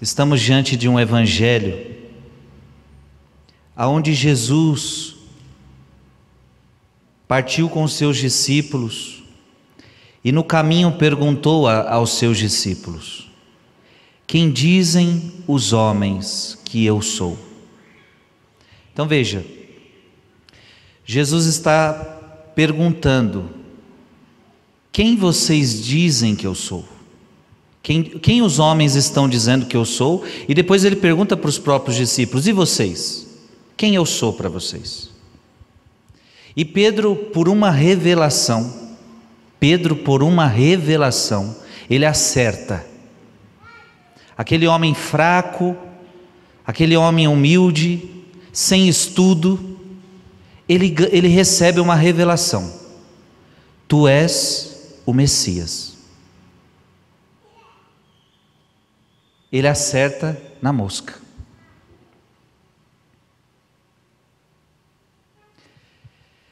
Estamos diante de um evangelho aonde Jesus partiu com seus discípulos e no caminho perguntou a, aos seus discípulos: Quem dizem os homens que eu sou? Então veja, Jesus está perguntando: Quem vocês dizem que eu sou? Quem, quem os homens estão dizendo que eu sou? E depois ele pergunta para os próprios discípulos: E vocês? Quem eu sou para vocês? E Pedro, por uma revelação, Pedro, por uma revelação, ele acerta. Aquele homem fraco, aquele homem humilde, sem estudo, ele, ele recebe uma revelação: Tu és o Messias. Ele acerta na mosca.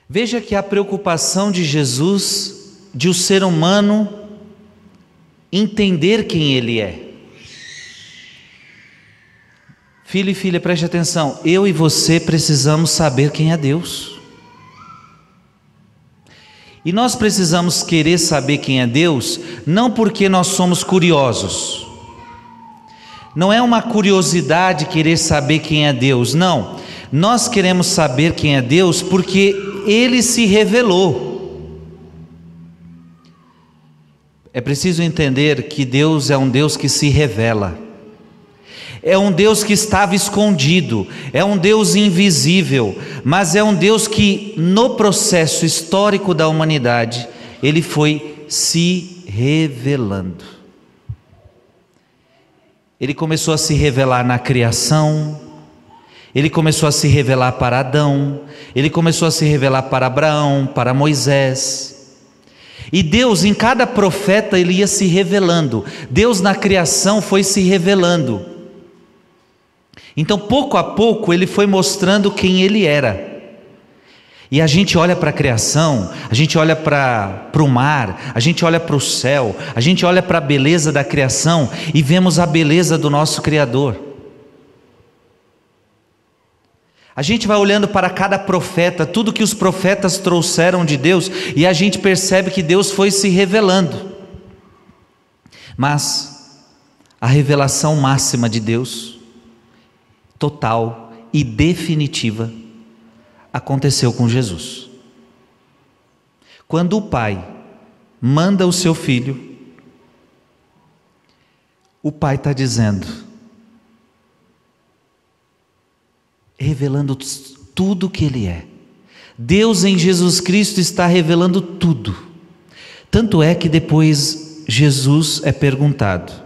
Veja que a preocupação de Jesus de o ser humano entender quem ele é. Filho e filha, preste atenção. Eu e você precisamos saber quem é Deus. E nós precisamos querer saber quem é Deus, não porque nós somos curiosos não é uma curiosidade querer saber quem é Deus, não. Nós queremos saber quem é Deus porque ele se revelou. É preciso entender que Deus é um Deus que se revela. É um Deus que estava escondido, é um Deus invisível, mas é um Deus que no processo histórico da humanidade, ele foi se revelando. Ele começou a se revelar na criação, ele começou a se revelar para Adão, ele começou a se revelar para Abraão, para Moisés. E Deus, em cada profeta, ele ia se revelando. Deus na criação foi se revelando. Então, pouco a pouco, ele foi mostrando quem ele era. E a gente olha para a criação, a gente olha para o mar, a gente olha para o céu, a gente olha para a beleza da criação e vemos a beleza do nosso Criador. A gente vai olhando para cada profeta, tudo que os profetas trouxeram de Deus, e a gente percebe que Deus foi se revelando. Mas a revelação máxima de Deus, total e definitiva, aconteceu com Jesus. Quando o pai manda o seu filho, o pai está dizendo, revelando tudo o que ele é. Deus em Jesus Cristo está revelando tudo. Tanto é que depois Jesus é perguntado.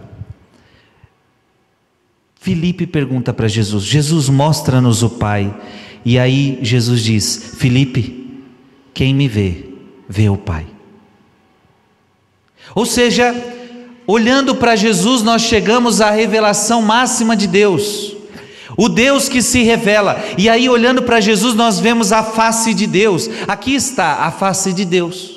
Filipe pergunta para Jesus: Jesus, mostra-nos o Pai. E aí Jesus diz: Felipe, quem me vê, vê o Pai. Ou seja, olhando para Jesus, nós chegamos à revelação máxima de Deus. O Deus que se revela, e aí olhando para Jesus, nós vemos a face de Deus. Aqui está a face de Deus.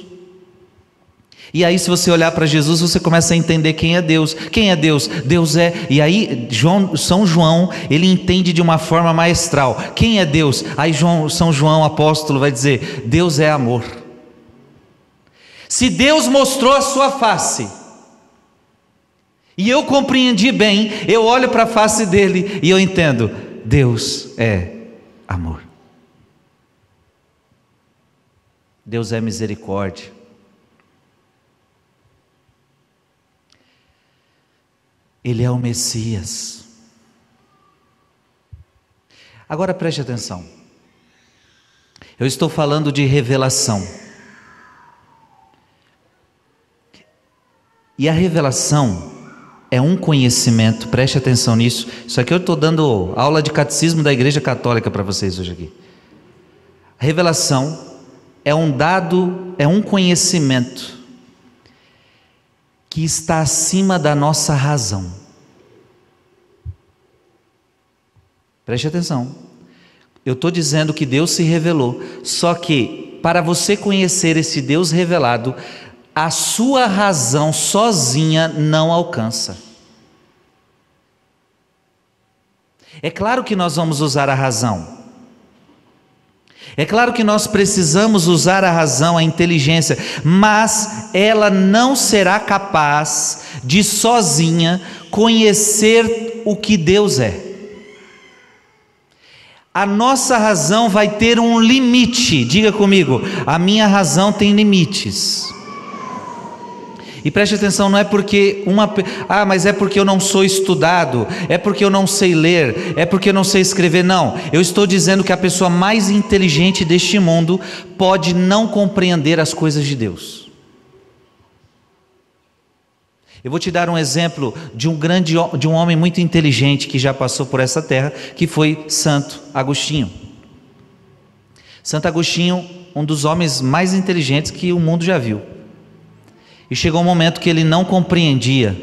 E aí, se você olhar para Jesus, você começa a entender quem é Deus. Quem é Deus? Deus é. E aí, João, São João, ele entende de uma forma maestral. Quem é Deus? Aí, João, São João, apóstolo, vai dizer: Deus é amor. Se Deus mostrou a sua face, e eu compreendi bem, eu olho para a face dele e eu entendo: Deus é amor. Deus é misericórdia. Ele é o Messias. Agora preste atenção. Eu estou falando de revelação. E a revelação é um conhecimento, preste atenção nisso. Isso aqui eu estou dando aula de catecismo da Igreja Católica para vocês hoje aqui. A revelação é um dado, é um conhecimento que está acima da nossa razão. Preste atenção. Eu estou dizendo que Deus se revelou, só que para você conhecer esse Deus revelado, a sua razão sozinha não alcança. É claro que nós vamos usar a razão. É claro que nós precisamos usar a razão, a inteligência, mas ela não será capaz de sozinha conhecer o que Deus é. A nossa razão vai ter um limite, diga comigo, a minha razão tem limites. E preste atenção, não é porque uma. Ah, mas é porque eu não sou estudado, é porque eu não sei ler, é porque eu não sei escrever. Não, eu estou dizendo que a pessoa mais inteligente deste mundo pode não compreender as coisas de Deus. Eu vou te dar um exemplo de um grande de um homem muito inteligente que já passou por essa terra, que foi Santo Agostinho. Santo Agostinho, um dos homens mais inteligentes que o mundo já viu. E chegou um momento que ele não compreendia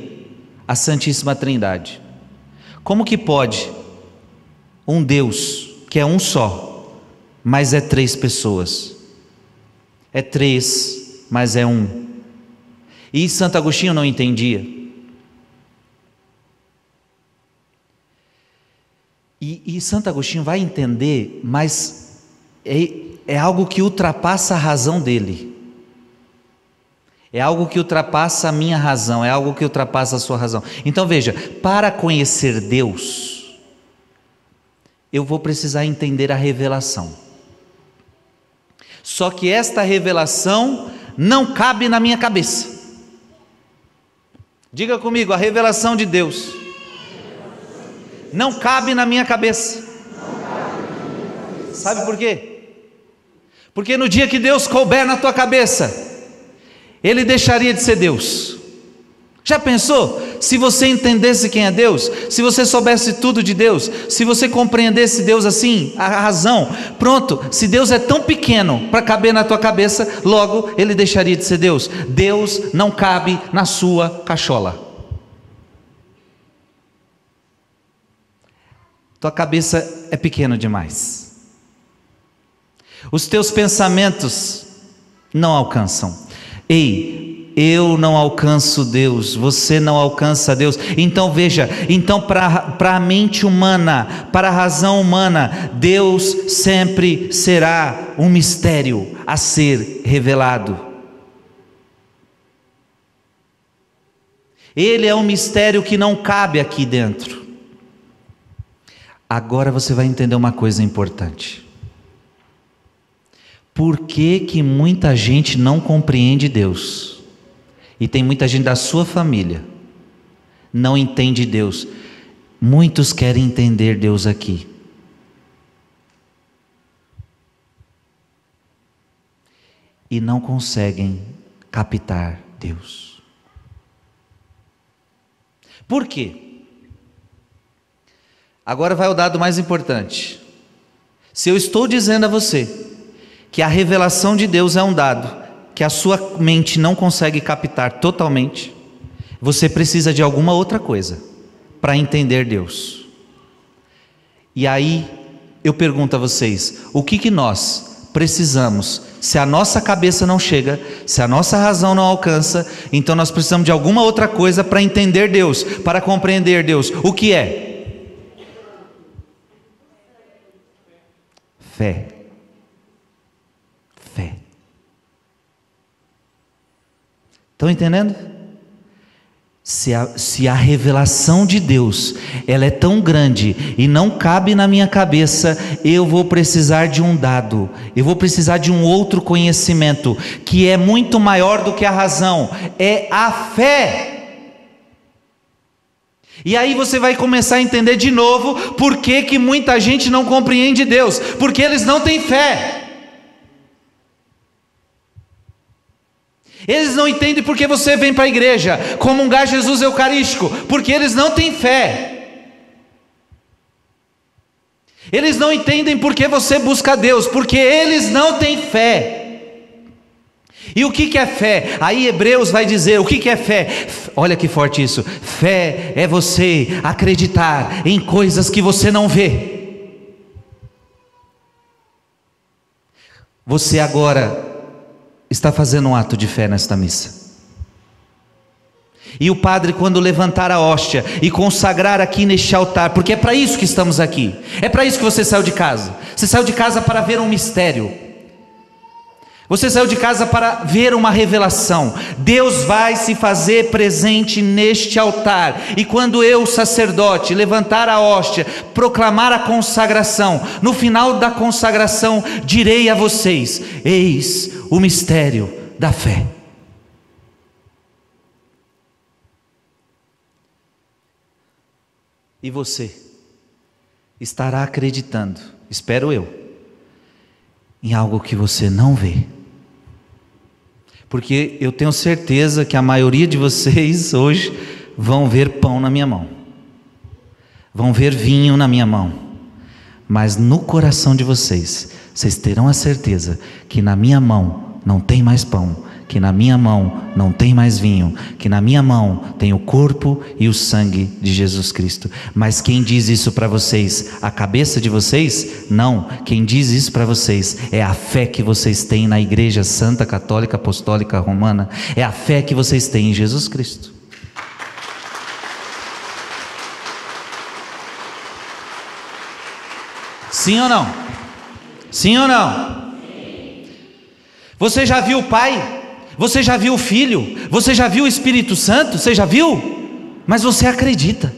a Santíssima Trindade. Como que pode um Deus que é um só, mas é três pessoas? É três, mas é um. E Santo Agostinho não entendia. E, e Santo Agostinho vai entender, mas é, é algo que ultrapassa a razão dele. É algo que ultrapassa a minha razão, é algo que ultrapassa a sua razão. Então veja, para conhecer Deus, eu vou precisar entender a revelação. Só que esta revelação não cabe na minha cabeça. Diga comigo, a revelação de Deus não cabe na minha cabeça. Sabe por quê? Porque no dia que Deus couber na tua cabeça, ele deixaria de ser Deus. Já pensou? Se você entendesse quem é Deus, se você soubesse tudo de Deus, se você compreendesse Deus assim, a razão, pronto, se Deus é tão pequeno para caber na tua cabeça, logo ele deixaria de ser Deus. Deus não cabe na sua cachola. Tua cabeça é pequena demais. Os teus pensamentos não alcançam. Ei, eu não alcanço Deus, você não alcança Deus. Então veja, então para a mente humana, para a razão humana, Deus sempre será um mistério a ser revelado. Ele é um mistério que não cabe aqui dentro. Agora você vai entender uma coisa importante. Por que, que muita gente não compreende Deus? E tem muita gente da sua família não entende Deus. Muitos querem entender Deus aqui. E não conseguem captar Deus. Por quê? Agora vai o dado mais importante. Se eu estou dizendo a você que a revelação de Deus é um dado que a sua mente não consegue captar totalmente, você precisa de alguma outra coisa para entender Deus. E aí eu pergunto a vocês: o que, que nós precisamos? Se a nossa cabeça não chega, se a nossa razão não alcança, então nós precisamos de alguma outra coisa para entender Deus, para compreender Deus. O que é? Fé. Estão entendendo? Se a, se a revelação de Deus ela é tão grande e não cabe na minha cabeça, eu vou precisar de um dado, eu vou precisar de um outro conhecimento que é muito maior do que a razão, é a fé. E aí você vai começar a entender de novo por que, que muita gente não compreende Deus, porque eles não têm fé. Eles não entendem porque você vem para a igreja comungar Jesus Eucarístico, porque eles não têm fé. Eles não entendem porque você busca Deus, porque eles não têm fé. E o que, que é fé? Aí Hebreus vai dizer: o que, que é fé? Olha que forte isso. Fé é você acreditar em coisas que você não vê. Você agora está fazendo um ato de fé nesta missa. E o padre, quando levantar a hóstia e consagrar aqui neste altar, porque é para isso que estamos aqui, é para isso que você saiu de casa. Você saiu de casa para ver um mistério. Você saiu de casa para ver uma revelação. Deus vai se fazer presente neste altar. E quando eu, sacerdote, levantar a hóstia, proclamar a consagração, no final da consagração, direi a vocês: Eis o mistério da fé. E você estará acreditando, espero eu, em algo que você não vê. Porque eu tenho certeza que a maioria de vocês hoje vão ver pão na minha mão, vão ver vinho na minha mão, mas no coração de vocês, vocês terão a certeza que na minha mão não tem mais pão, que na minha mão não tem mais vinho, que na minha mão tem o corpo e o sangue de Jesus Cristo. Mas quem diz isso para vocês? A cabeça de vocês? Não. Quem diz isso para vocês é a fé que vocês têm na Igreja Santa Católica Apostólica Romana, é a fé que vocês têm em Jesus Cristo. Sim ou não? Sim ou não? Você já viu o Pai? Você já viu o Filho? Você já viu o Espírito Santo? Você já viu? Mas você acredita.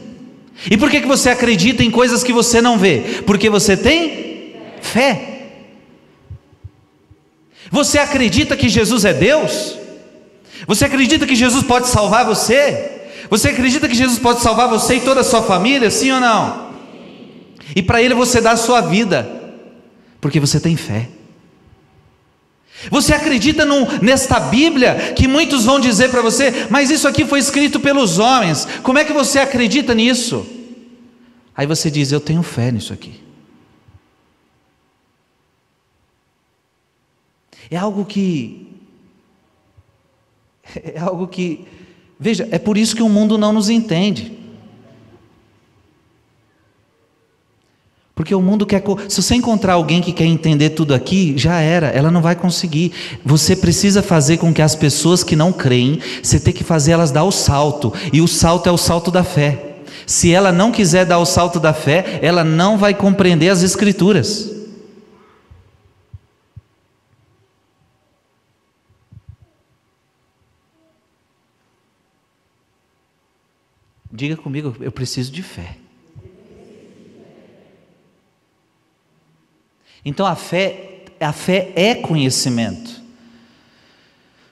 E por que, que você acredita em coisas que você não vê? Porque você tem fé. Você acredita que Jesus é Deus? Você acredita que Jesus pode salvar você? Você acredita que Jesus pode salvar você e toda a sua família? Sim ou não? E para Ele você dá a sua vida, porque você tem fé. Você acredita num, nesta Bíblia que muitos vão dizer para você, mas isso aqui foi escrito pelos homens, como é que você acredita nisso? Aí você diz: Eu tenho fé nisso aqui. É algo que. É algo que. Veja, é por isso que o mundo não nos entende. Porque o mundo quer. Se você encontrar alguém que quer entender tudo aqui, já era, ela não vai conseguir. Você precisa fazer com que as pessoas que não creem, você tem que fazer elas dar o salto. E o salto é o salto da fé. Se ela não quiser dar o salto da fé, ela não vai compreender as Escrituras. Diga comigo, eu preciso de fé. Então a fé, a fé é conhecimento.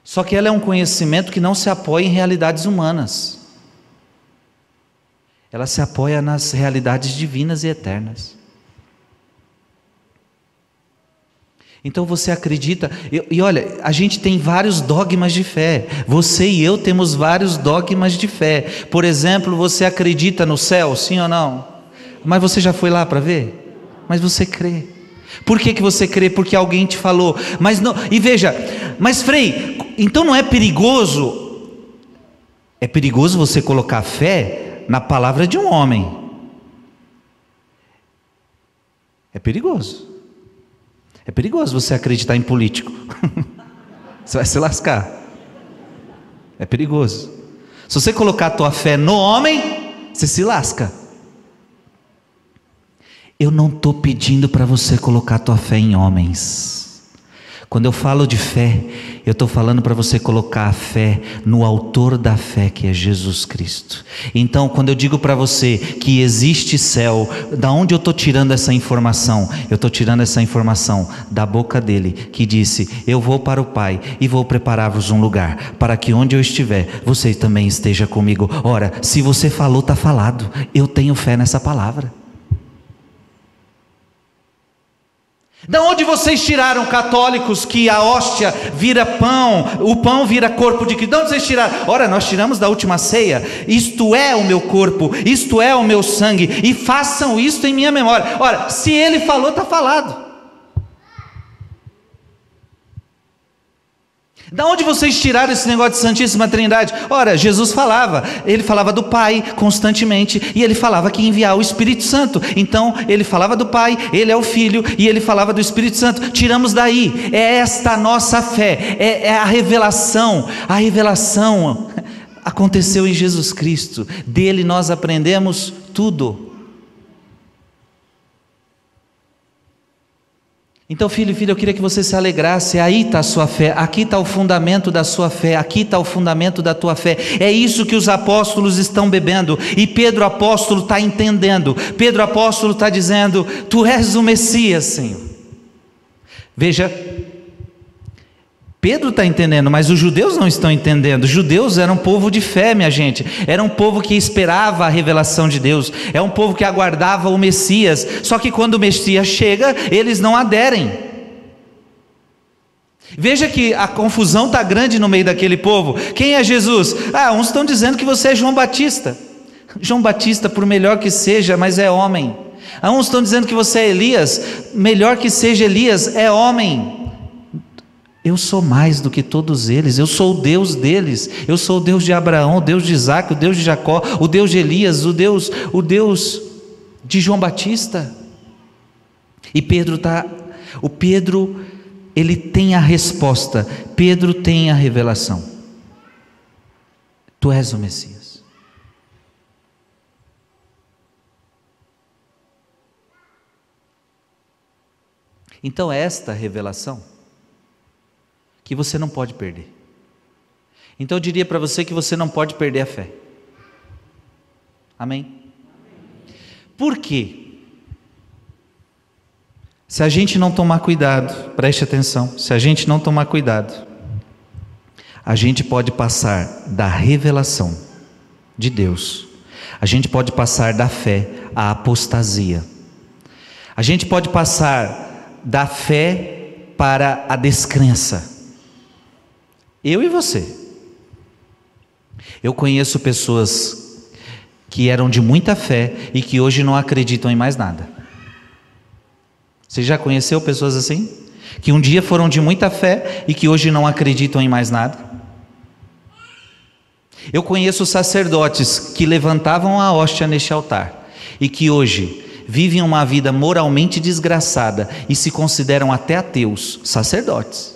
Só que ela é um conhecimento que não se apoia em realidades humanas. Ela se apoia nas realidades divinas e eternas. Então você acredita, e, e, olha, a gente tem vários dogmas de fé. Você e eu temos vários dogmas de fé. Por exemplo, você acredita no céu, sim ou não? Mas você já foi lá para ver? Mas você crê. Por que, que você crê? Porque alguém te falou. Mas não, e veja, mas Frei, então não é perigoso? É perigoso você colocar fé na palavra de um homem. É perigoso. É perigoso você acreditar em político. você vai se lascar. É perigoso. Se você colocar a tua fé no homem, você se lasca. Eu não estou pedindo para você colocar tua fé em homens. Quando eu falo de fé, eu estou falando para você colocar a fé no autor da fé, que é Jesus Cristo. Então, quando eu digo para você que existe céu, da onde eu estou tirando essa informação? Eu estou tirando essa informação da boca dele, que disse: Eu vou para o Pai e vou preparar-vos um lugar, para que onde eu estiver, você também esteja comigo. Ora, se você falou, está falado. Eu tenho fé nessa palavra. Da onde vocês tiraram, católicos, que a hóstia vira pão, o pão vira corpo de Cristo? De onde vocês tiraram? Ora, nós tiramos da última ceia. Isto é o meu corpo, isto é o meu sangue, e façam isto em minha memória. Ora, se ele falou, está falado. Da onde vocês tiraram esse negócio de Santíssima Trindade? Ora, Jesus falava, ele falava do Pai constantemente, e ele falava que ia enviar o Espírito Santo. Então, ele falava do Pai, ele é o Filho, e ele falava do Espírito Santo. Tiramos daí, é esta nossa fé, é, é a revelação. A revelação aconteceu em Jesus Cristo, dele nós aprendemos tudo. Então, filho e filha, eu queria que você se alegrasse. Aí está a sua fé, aqui está o fundamento da sua fé, aqui está o fundamento da tua fé. É isso que os apóstolos estão bebendo, e Pedro apóstolo está entendendo. Pedro apóstolo está dizendo: Tu és o Messias, Senhor. Veja, Pedro está entendendo, mas os judeus não estão entendendo. Judeus eram um povo de fé, minha gente. Era um povo que esperava a revelação de Deus. É um povo que aguardava o Messias. Só que quando o Messias chega, eles não aderem. Veja que a confusão está grande no meio daquele povo. Quem é Jesus? Ah, uns estão dizendo que você é João Batista. João Batista, por melhor que seja, mas é homem. Ah, uns estão dizendo que você é Elias. Melhor que seja Elias, é homem. Eu sou mais do que todos eles, eu sou o Deus deles, eu sou o Deus de Abraão, o Deus de Isaac, o Deus de Jacó, o Deus de Elias, o Deus, o Deus de João Batista. E Pedro está, o Pedro, ele tem a resposta, Pedro tem a revelação. Tu és o Messias. Então, esta revelação que você não pode perder. Então eu diria para você que você não pode perder a fé. Amém? Por quê? Se a gente não tomar cuidado, preste atenção, se a gente não tomar cuidado, a gente pode passar da revelação de Deus, a gente pode passar da fé à apostasia, a gente pode passar da fé para a descrença. Eu e você. Eu conheço pessoas que eram de muita fé e que hoje não acreditam em mais nada. Você já conheceu pessoas assim? Que um dia foram de muita fé e que hoje não acreditam em mais nada? Eu conheço sacerdotes que levantavam a hóstia neste altar e que hoje vivem uma vida moralmente desgraçada e se consideram até ateus, sacerdotes.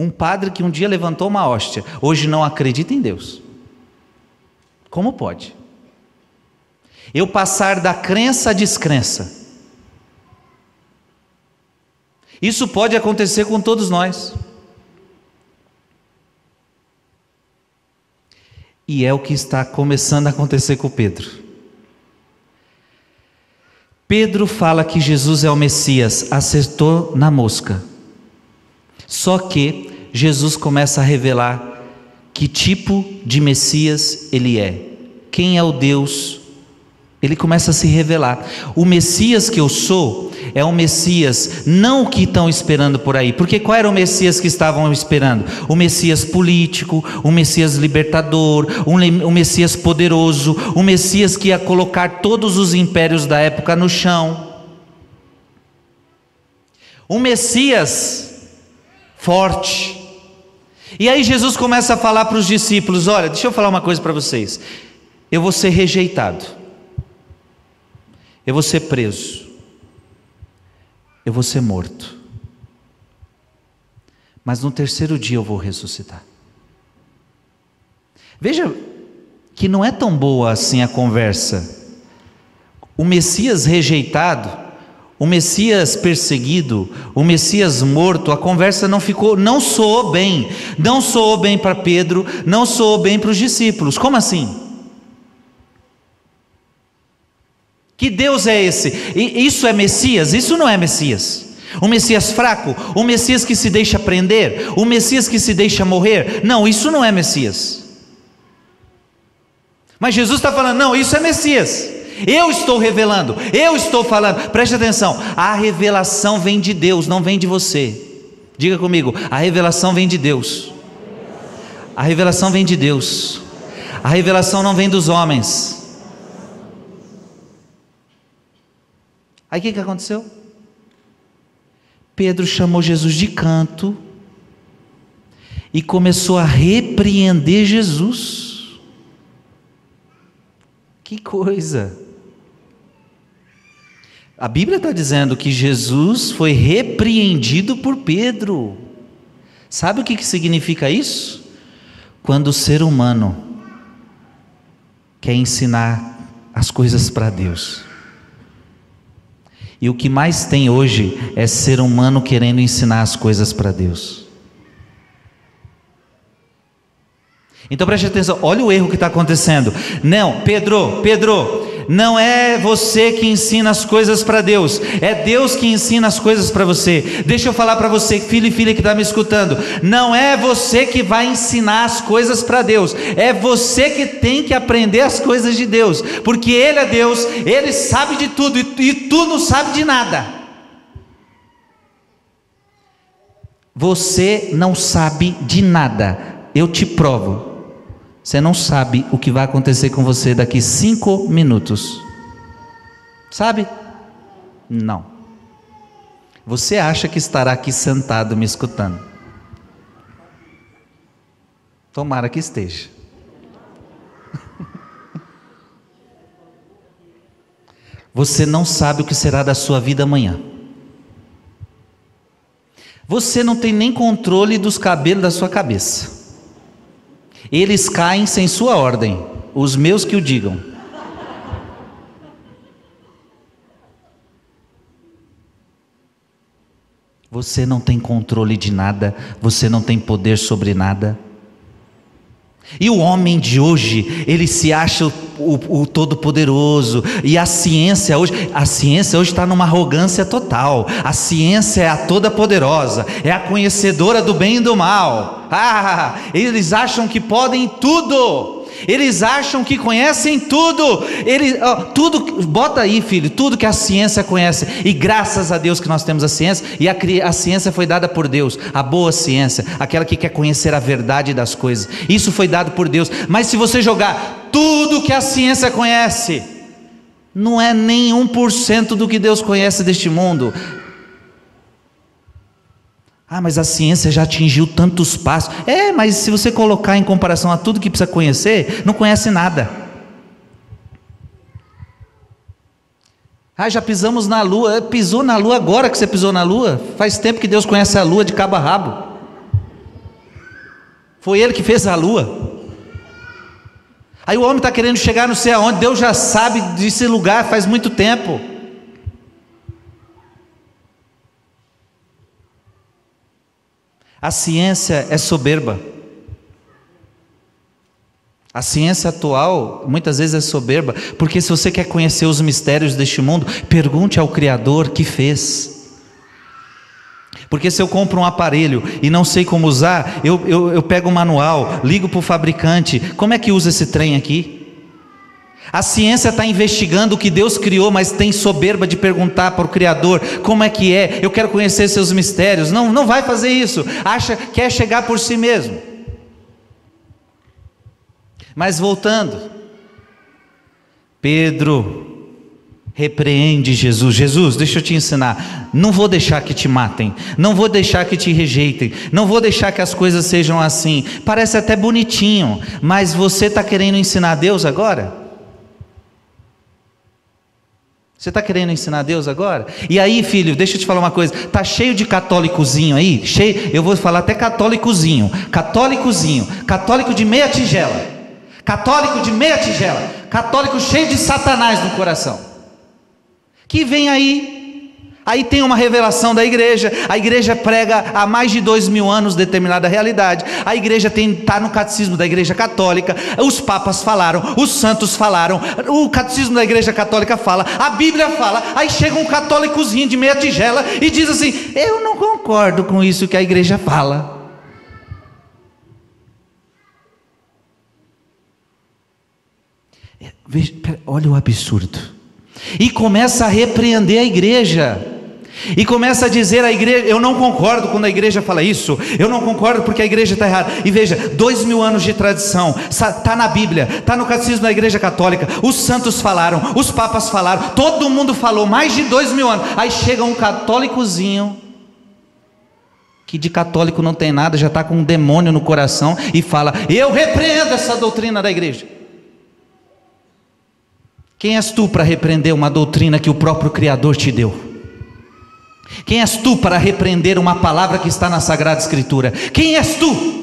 Um padre que um dia levantou uma hóstia, hoje não acredita em Deus. Como pode? Eu passar da crença à descrença. Isso pode acontecer com todos nós. E é o que está começando a acontecer com Pedro. Pedro fala que Jesus é o Messias, acertou na mosca. Só que Jesus começa a revelar que tipo de Messias ele é, quem é o Deus. Ele começa a se revelar. O Messias que eu sou é um Messias não o que estão esperando por aí. Porque qual era o Messias que estavam esperando? O Messias político, o Messias libertador, o Messias poderoso, o Messias que ia colocar todos os impérios da época no chão. O Messias forte. E aí Jesus começa a falar para os discípulos: Olha, deixa eu falar uma coisa para vocês. Eu vou ser rejeitado, eu vou ser preso, eu vou ser morto, mas no terceiro dia eu vou ressuscitar. Veja que não é tão boa assim a conversa. O Messias rejeitado o Messias perseguido, o Messias morto, a conversa não ficou, não soou bem, não soou bem para Pedro, não soou bem para os discípulos. Como assim? Que Deus é esse? Isso é Messias? Isso não é Messias. O Messias fraco, o Messias que se deixa prender, o Messias que se deixa morrer. Não, isso não é Messias. Mas Jesus está falando, não, isso é Messias. Eu estou revelando, eu estou falando. Preste atenção, a revelação vem de Deus, não vem de você. Diga comigo, a revelação vem de Deus. A revelação vem de Deus. A revelação não vem dos homens. Aí o que, que aconteceu? Pedro chamou Jesus de canto e começou a repreender Jesus. Que coisa! A Bíblia está dizendo que Jesus foi repreendido por Pedro. Sabe o que, que significa isso? Quando o ser humano quer ensinar as coisas para Deus. E o que mais tem hoje é ser humano querendo ensinar as coisas para Deus. Então preste atenção, olha o erro que está acontecendo. Não, Pedro, Pedro, não é você que ensina as coisas para Deus, é Deus que ensina as coisas para você. Deixa eu falar para você, filho e filha que está me escutando, não é você que vai ensinar as coisas para Deus, é você que tem que aprender as coisas de Deus, porque Ele é Deus, Ele sabe de tudo e, e tu não sabe de nada. Você não sabe de nada, eu te provo. Você não sabe o que vai acontecer com você daqui cinco minutos. Sabe? Não. Você acha que estará aqui sentado me escutando? Tomara que esteja. Você não sabe o que será da sua vida amanhã. Você não tem nem controle dos cabelos da sua cabeça. Eles caem sem sua ordem, os meus que o digam. Você não tem controle de nada, você não tem poder sobre nada. E o homem de hoje, ele se acha o, o, o todo-poderoso. E a ciência hoje, a ciência hoje está numa arrogância total. A ciência é a toda-poderosa, é a conhecedora do bem e do mal. Ah, eles acham que podem tudo. Eles acham que conhecem tudo. Eles, oh, tudo, bota aí, filho, tudo que a ciência conhece. E graças a Deus que nós temos a ciência. E a, a ciência foi dada por Deus, a boa ciência, aquela que quer conhecer a verdade das coisas. Isso foi dado por Deus. Mas se você jogar tudo que a ciência conhece, não é nem 1% do que Deus conhece deste mundo. Ah, mas a ciência já atingiu tantos passos. É, mas se você colocar em comparação a tudo que precisa conhecer, não conhece nada. Ah, já pisamos na lua. É, pisou na lua agora que você pisou na lua? Faz tempo que Deus conhece a lua de cabo a rabo. Foi Ele que fez a lua. Aí o homem está querendo chegar não sei aonde, Deus já sabe desse lugar faz muito tempo. A ciência é soberba. A ciência atual muitas vezes é soberba, porque se você quer conhecer os mistérios deste mundo, pergunte ao Criador que fez. Porque se eu compro um aparelho e não sei como usar, eu, eu, eu pego o manual, ligo para o fabricante, como é que usa esse trem aqui? A ciência está investigando o que Deus criou, mas tem soberba de perguntar para o Criador como é que é. Eu quero conhecer seus mistérios. Não, não vai fazer isso. Acha quer chegar por si mesmo. Mas voltando, Pedro repreende Jesus. Jesus, deixa eu te ensinar. Não vou deixar que te matem. Não vou deixar que te rejeitem. Não vou deixar que as coisas sejam assim. Parece até bonitinho, mas você está querendo ensinar Deus agora? Você está querendo ensinar Deus agora? E aí, filho, deixa eu te falar uma coisa. Tá cheio de católicozinho aí, cheio. Eu vou falar até católicozinho, católicozinho, católico de meia tigela, católico de meia tigela, católico cheio de Satanás no coração. Que vem aí? Aí tem uma revelação da igreja, a igreja prega há mais de dois mil anos determinada realidade, a igreja está no catecismo da igreja católica, os papas falaram, os santos falaram, o catecismo da igreja católica fala, a Bíblia fala, aí chega um católicozinho de meia tigela e diz assim: Eu não concordo com isso que a igreja fala. Veja, olha o absurdo. E começa a repreender a igreja. E começa a dizer à igreja: Eu não concordo quando a igreja fala isso, eu não concordo porque a igreja está errada. E veja, dois mil anos de tradição, está na Bíblia, está no catecismo da igreja católica. Os santos falaram, os papas falaram, todo mundo falou, mais de dois mil anos. Aí chega um católicozinho, que de católico não tem nada, já está com um demônio no coração, e fala: Eu repreendo essa doutrina da igreja. Quem és tu para repreender uma doutrina que o próprio Criador te deu? Quem és tu para repreender uma palavra que está na Sagrada Escritura? Quem és tu?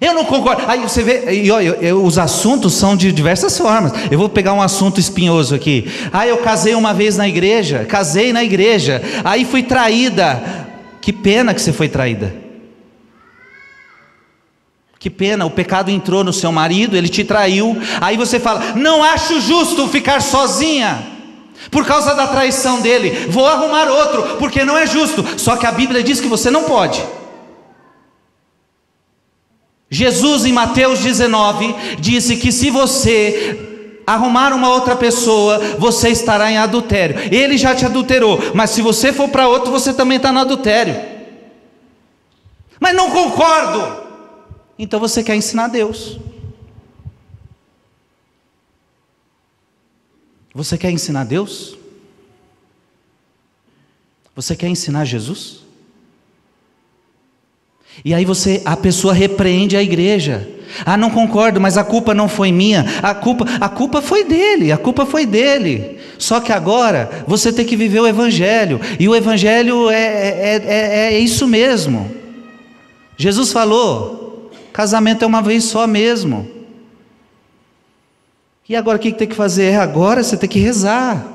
Eu não concordo. Aí você vê, e olha, os assuntos são de diversas formas. Eu vou pegar um assunto espinhoso aqui. Ah, eu casei uma vez na igreja, casei na igreja, aí fui traída. Que pena que você foi traída. Que pena, o pecado entrou no seu marido, ele te traiu. Aí você fala: Não acho justo ficar sozinha. Por causa da traição dele, vou arrumar outro, porque não é justo. Só que a Bíblia diz que você não pode. Jesus, em Mateus 19, disse que se você arrumar uma outra pessoa, você estará em adultério. Ele já te adulterou, mas se você for para outro, você também está no adultério. Mas não concordo. Então você quer ensinar Deus. Você quer ensinar Deus? Você quer ensinar Jesus? E aí você, a pessoa repreende a igreja. Ah, não concordo, mas a culpa não foi minha. A culpa, a culpa foi dele, a culpa foi dele. Só que agora você tem que viver o evangelho. E o evangelho é, é, é, é isso mesmo. Jesus falou: Casamento é uma vez só mesmo. E agora o que tem que fazer? Agora você tem que rezar.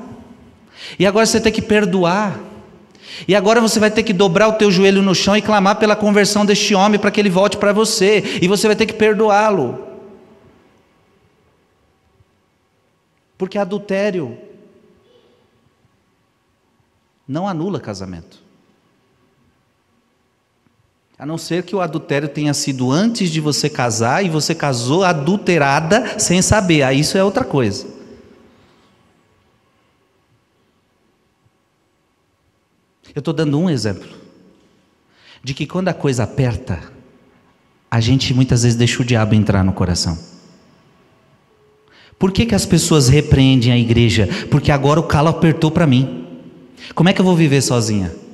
E agora você tem que perdoar. E agora você vai ter que dobrar o teu joelho no chão e clamar pela conversão deste homem para que ele volte para você. E você vai ter que perdoá-lo. Porque adultério não anula casamento. A não ser que o adultério tenha sido antes de você casar e você casou adulterada sem saber, aí isso é outra coisa. Eu estou dando um exemplo de que quando a coisa aperta, a gente muitas vezes deixa o diabo entrar no coração. Por que, que as pessoas repreendem a igreja? Porque agora o calo apertou para mim. Como é que eu vou viver sozinha?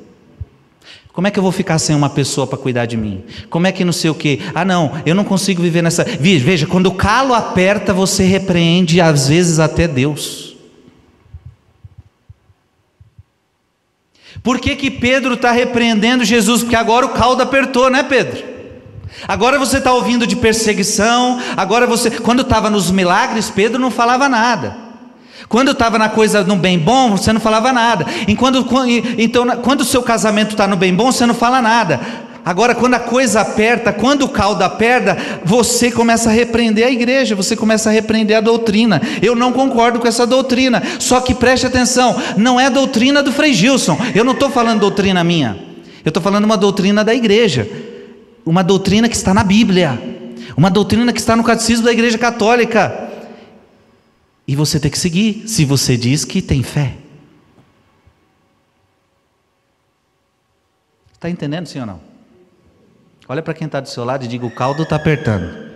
Como é que eu vou ficar sem uma pessoa para cuidar de mim? Como é que não sei o que? Ah, não, eu não consigo viver nessa. Veja, quando o calo aperta, você repreende, às vezes até Deus. Por que, que Pedro está repreendendo Jesus? Porque agora o caldo apertou, né, Pedro? Agora você está ouvindo de perseguição, agora você. Quando estava nos milagres, Pedro não falava nada. Quando estava na coisa no bem bom, você não falava nada. Enquanto, então, quando o seu casamento está no bem bom, você não fala nada. Agora, quando a coisa aperta, quando o caldo aperta, você começa a repreender a igreja, você começa a repreender a doutrina. Eu não concordo com essa doutrina. Só que preste atenção, não é doutrina do Frei Gilson. Eu não estou falando doutrina minha. Eu estou falando uma doutrina da igreja. Uma doutrina que está na Bíblia. Uma doutrina que está no catecismo da igreja católica. E você tem que seguir, se você diz que tem fé. Está entendendo, sim ou não? Olha para quem está do seu lado e diga: o caldo está apertando.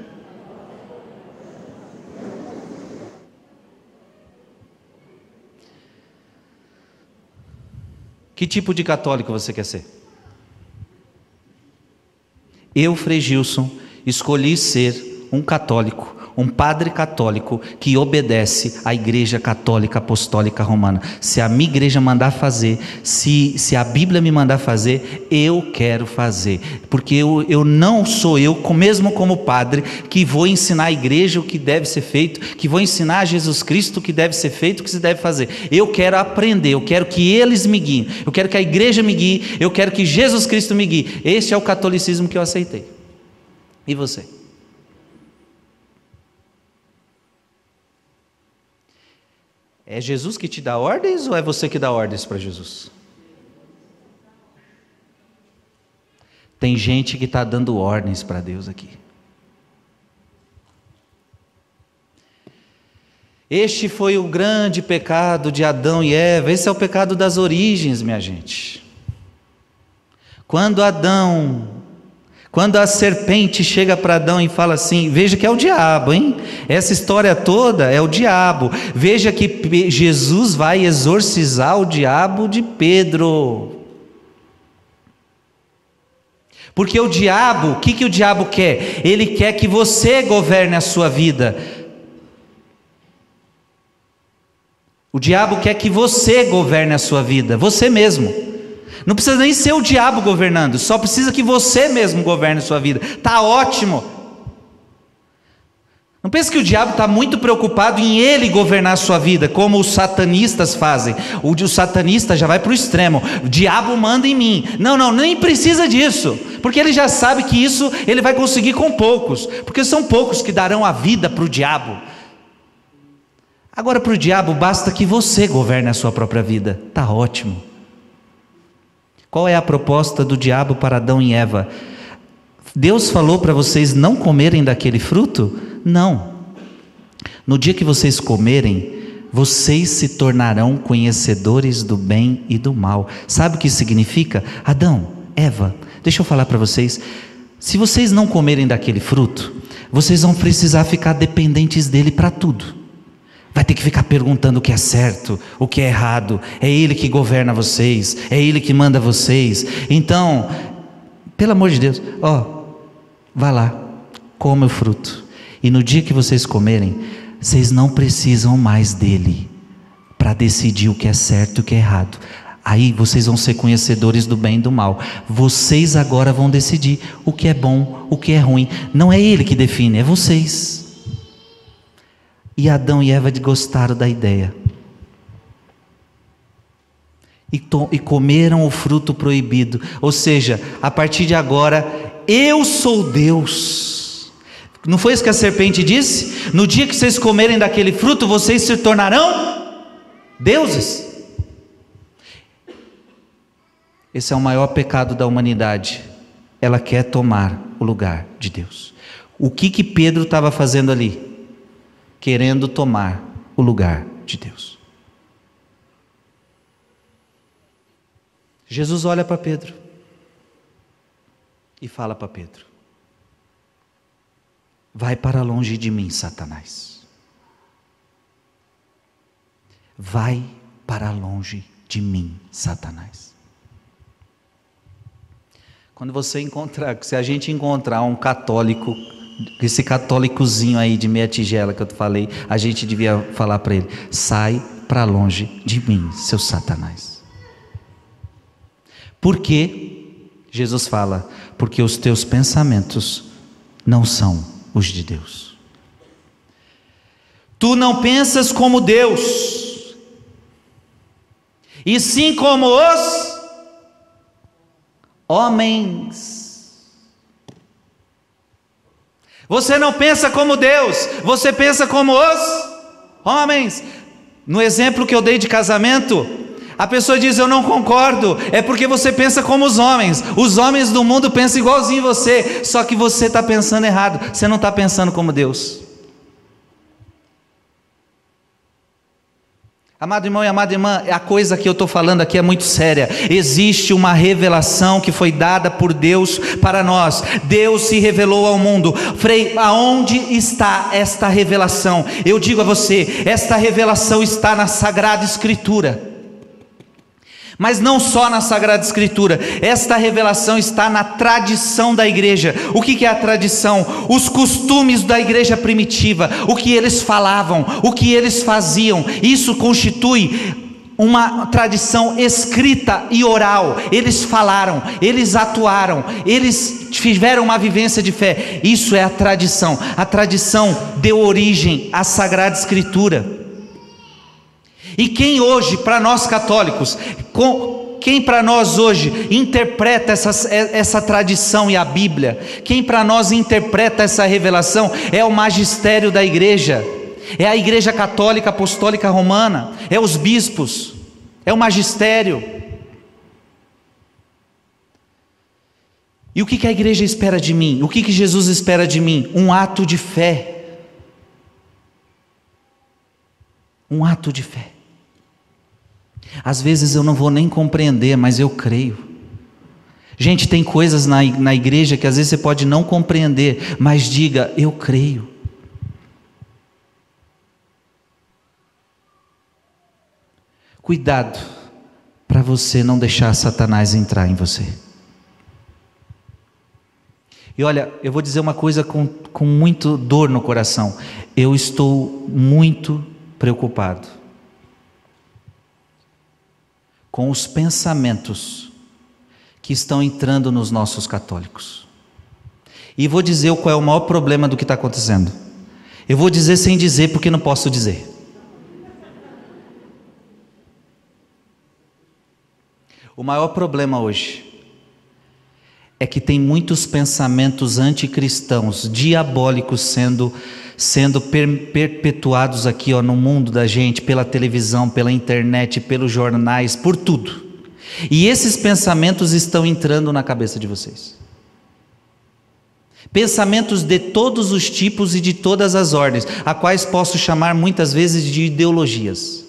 Que tipo de católico você quer ser? Eu, Frei Gilson, escolhi ser um católico um padre católico que obedece à Igreja Católica Apostólica Romana. Se a minha igreja mandar fazer, se, se a Bíblia me mandar fazer, eu quero fazer, porque eu, eu não sou eu, mesmo como padre, que vou ensinar a igreja o que deve ser feito, que vou ensinar a Jesus Cristo o que deve ser feito, o que se deve fazer. Eu quero aprender, eu quero que eles me guiem, eu quero que a igreja me guie, eu quero que Jesus Cristo me guie. Este é o catolicismo que eu aceitei. E você? É Jesus que te dá ordens ou é você que dá ordens para Jesus? Tem gente que está dando ordens para Deus aqui. Este foi o grande pecado de Adão e Eva. Esse é o pecado das origens, minha gente. Quando Adão quando a serpente chega para Adão e fala assim: veja que é o diabo, hein? Essa história toda é o diabo. Veja que Jesus vai exorcizar o diabo de Pedro. Porque o diabo, o que, que o diabo quer? Ele quer que você governe a sua vida. O diabo quer que você governe a sua vida, você mesmo. Não precisa nem ser o diabo governando, só precisa que você mesmo governe sua vida. Tá ótimo. Não pense que o diabo está muito preocupado em ele governar a sua vida, como os satanistas fazem. O, o satanista já vai para o extremo. O diabo manda em mim. Não, não, nem precisa disso. Porque ele já sabe que isso ele vai conseguir com poucos. Porque são poucos que darão a vida para o diabo. Agora, para o diabo, basta que você governe a sua própria vida, está ótimo. Qual é a proposta do diabo para Adão e Eva? Deus falou para vocês não comerem daquele fruto? Não. No dia que vocês comerem, vocês se tornarão conhecedores do bem e do mal. Sabe o que significa? Adão, Eva, deixa eu falar para vocês. Se vocês não comerem daquele fruto, vocês vão precisar ficar dependentes dele para tudo vai ter que ficar perguntando o que é certo, o que é errado. É Ele que governa vocês, é Ele que manda vocês. Então, pelo amor de Deus, ó, vá lá, coma o fruto. E no dia que vocês comerem, vocês não precisam mais dele para decidir o que é certo e o que é errado. Aí vocês vão ser conhecedores do bem e do mal. Vocês agora vão decidir o que é bom, o que é ruim. Não é ele que define, é vocês. E Adão e Eva gostaram da ideia. E, e comeram o fruto proibido. Ou seja, a partir de agora, eu sou Deus. Não foi isso que a serpente disse? No dia que vocês comerem daquele fruto, vocês se tornarão deuses. Esse é o maior pecado da humanidade. Ela quer tomar o lugar de Deus. O que que Pedro estava fazendo ali? Querendo tomar o lugar de Deus. Jesus olha para Pedro e fala para Pedro: Vai para longe de mim, Satanás. Vai para longe de mim, Satanás. Quando você encontrar, se a gente encontrar um católico esse católicozinho aí de meia tigela que eu falei, a gente devia falar para ele: sai para longe de mim, seu Satanás. Por quê? Jesus fala: porque os teus pensamentos não são os de Deus. Tu não pensas como Deus, e sim como os homens você não pensa como Deus, você pensa como os homens. No exemplo que eu dei de casamento, a pessoa diz: Eu não concordo, é porque você pensa como os homens. Os homens do mundo pensam igualzinho você, só que você está pensando errado, você não está pensando como Deus. Amado irmão e amada irmã, a coisa que eu estou falando aqui é muito séria. Existe uma revelação que foi dada por Deus para nós. Deus se revelou ao mundo. Frei, aonde está esta revelação? Eu digo a você: esta revelação está na Sagrada Escritura. Mas não só na Sagrada Escritura, esta revelação está na tradição da igreja. O que é a tradição? Os costumes da igreja primitiva, o que eles falavam, o que eles faziam. Isso constitui uma tradição escrita e oral. Eles falaram, eles atuaram, eles tiveram uma vivência de fé. Isso é a tradição. A tradição deu origem à Sagrada Escritura. E quem hoje, para nós católicos, quem para nós hoje interpreta essa, essa tradição e a Bíblia, quem para nós interpreta essa revelação é o magistério da igreja, é a Igreja Católica Apostólica Romana, é os bispos, é o magistério. E o que, a igreja espera de mim? O que Jesus espera de mim? Um ato de fé Um ato de fé. Às vezes eu não vou nem compreender, mas eu creio. Gente, tem coisas na, na igreja que às vezes você pode não compreender, mas diga, eu creio. Cuidado para você não deixar Satanás entrar em você. E olha, eu vou dizer uma coisa com, com muito dor no coração. Eu estou muito preocupado com os pensamentos que estão entrando nos nossos católicos. E vou dizer qual é o maior problema do que está acontecendo. Eu vou dizer sem dizer porque não posso dizer. O maior problema hoje é que tem muitos pensamentos anticristãos, diabólicos sendo sendo per, perpetuados aqui ó, no mundo da gente, pela televisão, pela internet, pelos jornais, por tudo. E esses pensamentos estão entrando na cabeça de vocês. Pensamentos de todos os tipos e de todas as ordens, a quais posso chamar muitas vezes de ideologias.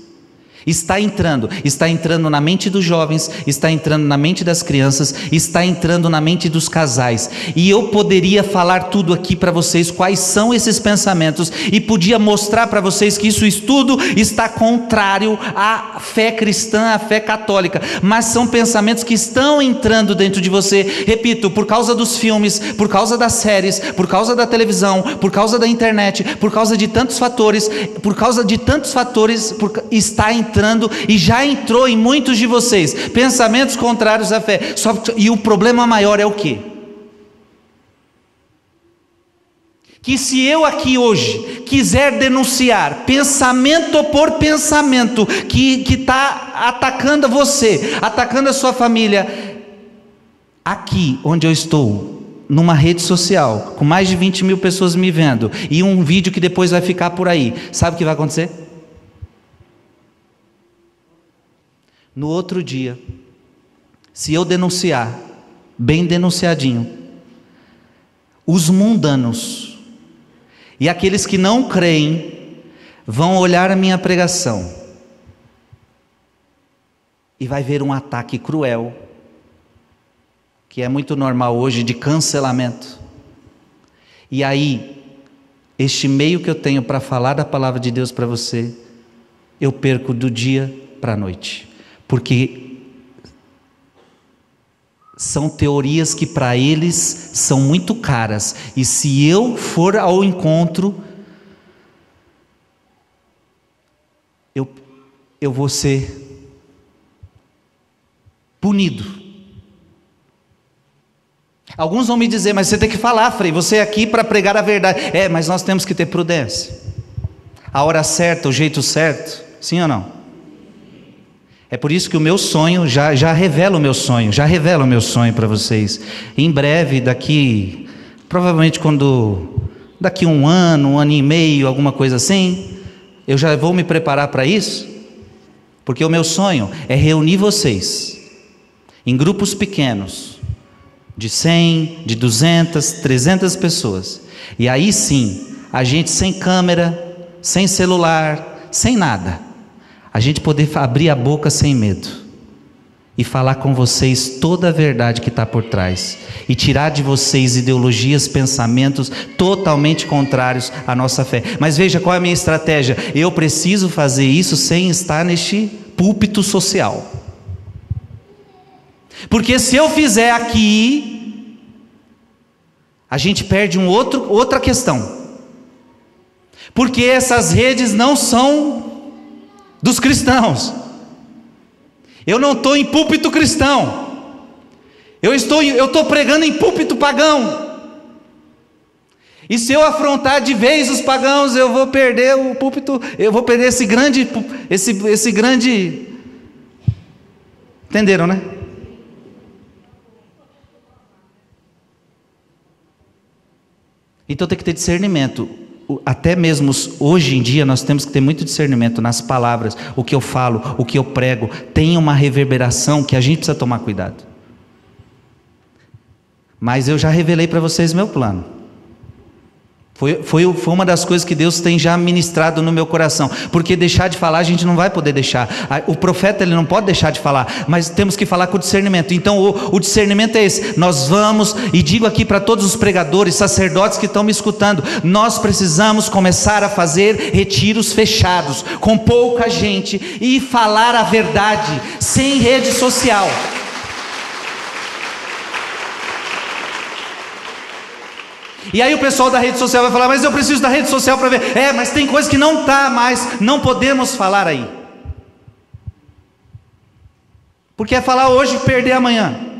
Está entrando, está entrando na mente dos jovens, está entrando na mente das crianças, está entrando na mente dos casais. E eu poderia falar tudo aqui para vocês quais são esses pensamentos e podia mostrar para vocês que isso estudo está contrário à fé cristã, à fé católica, mas são pensamentos que estão entrando dentro de você. Repito, por causa dos filmes, por causa das séries, por causa da televisão, por causa da internet, por causa de tantos fatores, por causa de tantos fatores, por, está entrando entrando e já entrou em muitos de vocês. Pensamentos contrários à fé. Só, e o problema maior é o que? Que se eu aqui hoje quiser denunciar pensamento por pensamento que está atacando você, atacando a sua família, aqui onde eu estou, numa rede social, com mais de 20 mil pessoas me vendo, e um vídeo que depois vai ficar por aí, sabe o que vai acontecer? No outro dia, se eu denunciar, bem denunciadinho, os mundanos e aqueles que não creem vão olhar a minha pregação e vai ver um ataque cruel, que é muito normal hoje de cancelamento. E aí, este meio que eu tenho para falar da palavra de Deus para você, eu perco do dia para a noite porque são teorias que para eles são muito caras, e se eu for ao encontro, eu, eu vou ser punido. Alguns vão me dizer, mas você tem que falar, Frei, você é aqui para pregar a verdade. É, mas nós temos que ter prudência. A hora certa, o jeito certo, sim ou não? É por isso que o meu sonho, já, já revela o meu sonho, já revela o meu sonho para vocês. Em breve, daqui, provavelmente quando, daqui um ano, um ano e meio, alguma coisa assim, eu já vou me preparar para isso, porque o meu sonho é reunir vocês em grupos pequenos, de 100, de 200, 300 pessoas, e aí sim, a gente sem câmera, sem celular, sem nada a gente poder abrir a boca sem medo e falar com vocês toda a verdade que está por trás e tirar de vocês ideologias, pensamentos totalmente contrários à nossa fé. Mas veja qual é a minha estratégia: eu preciso fazer isso sem estar neste púlpito social. Porque se eu fizer aqui, a gente perde um outro, outra questão. Porque essas redes não são dos cristãos. Eu não estou em púlpito cristão. Eu estou, eu estou pregando em púlpito pagão. E se eu afrontar de vez os pagãos, eu vou perder o púlpito, eu vou perder esse grande, esse, esse grande. Entenderam, né? Então tem que ter discernimento até mesmo hoje em dia nós temos que ter muito discernimento nas palavras, o que eu falo, o que eu prego, tem uma reverberação que a gente precisa tomar cuidado. Mas eu já revelei para vocês meu plano. Foi, foi, foi uma das coisas que Deus tem já ministrado no meu coração, porque deixar de falar a gente não vai poder deixar. O profeta ele não pode deixar de falar, mas temos que falar com discernimento. Então o, o discernimento é esse. Nós vamos e digo aqui para todos os pregadores, sacerdotes que estão me escutando, nós precisamos começar a fazer retiros fechados, com pouca gente e falar a verdade, sem rede social. E aí o pessoal da rede social vai falar, mas eu preciso da rede social para ver. É, mas tem coisa que não está mais, não podemos falar aí. Porque é falar hoje e perder amanhã.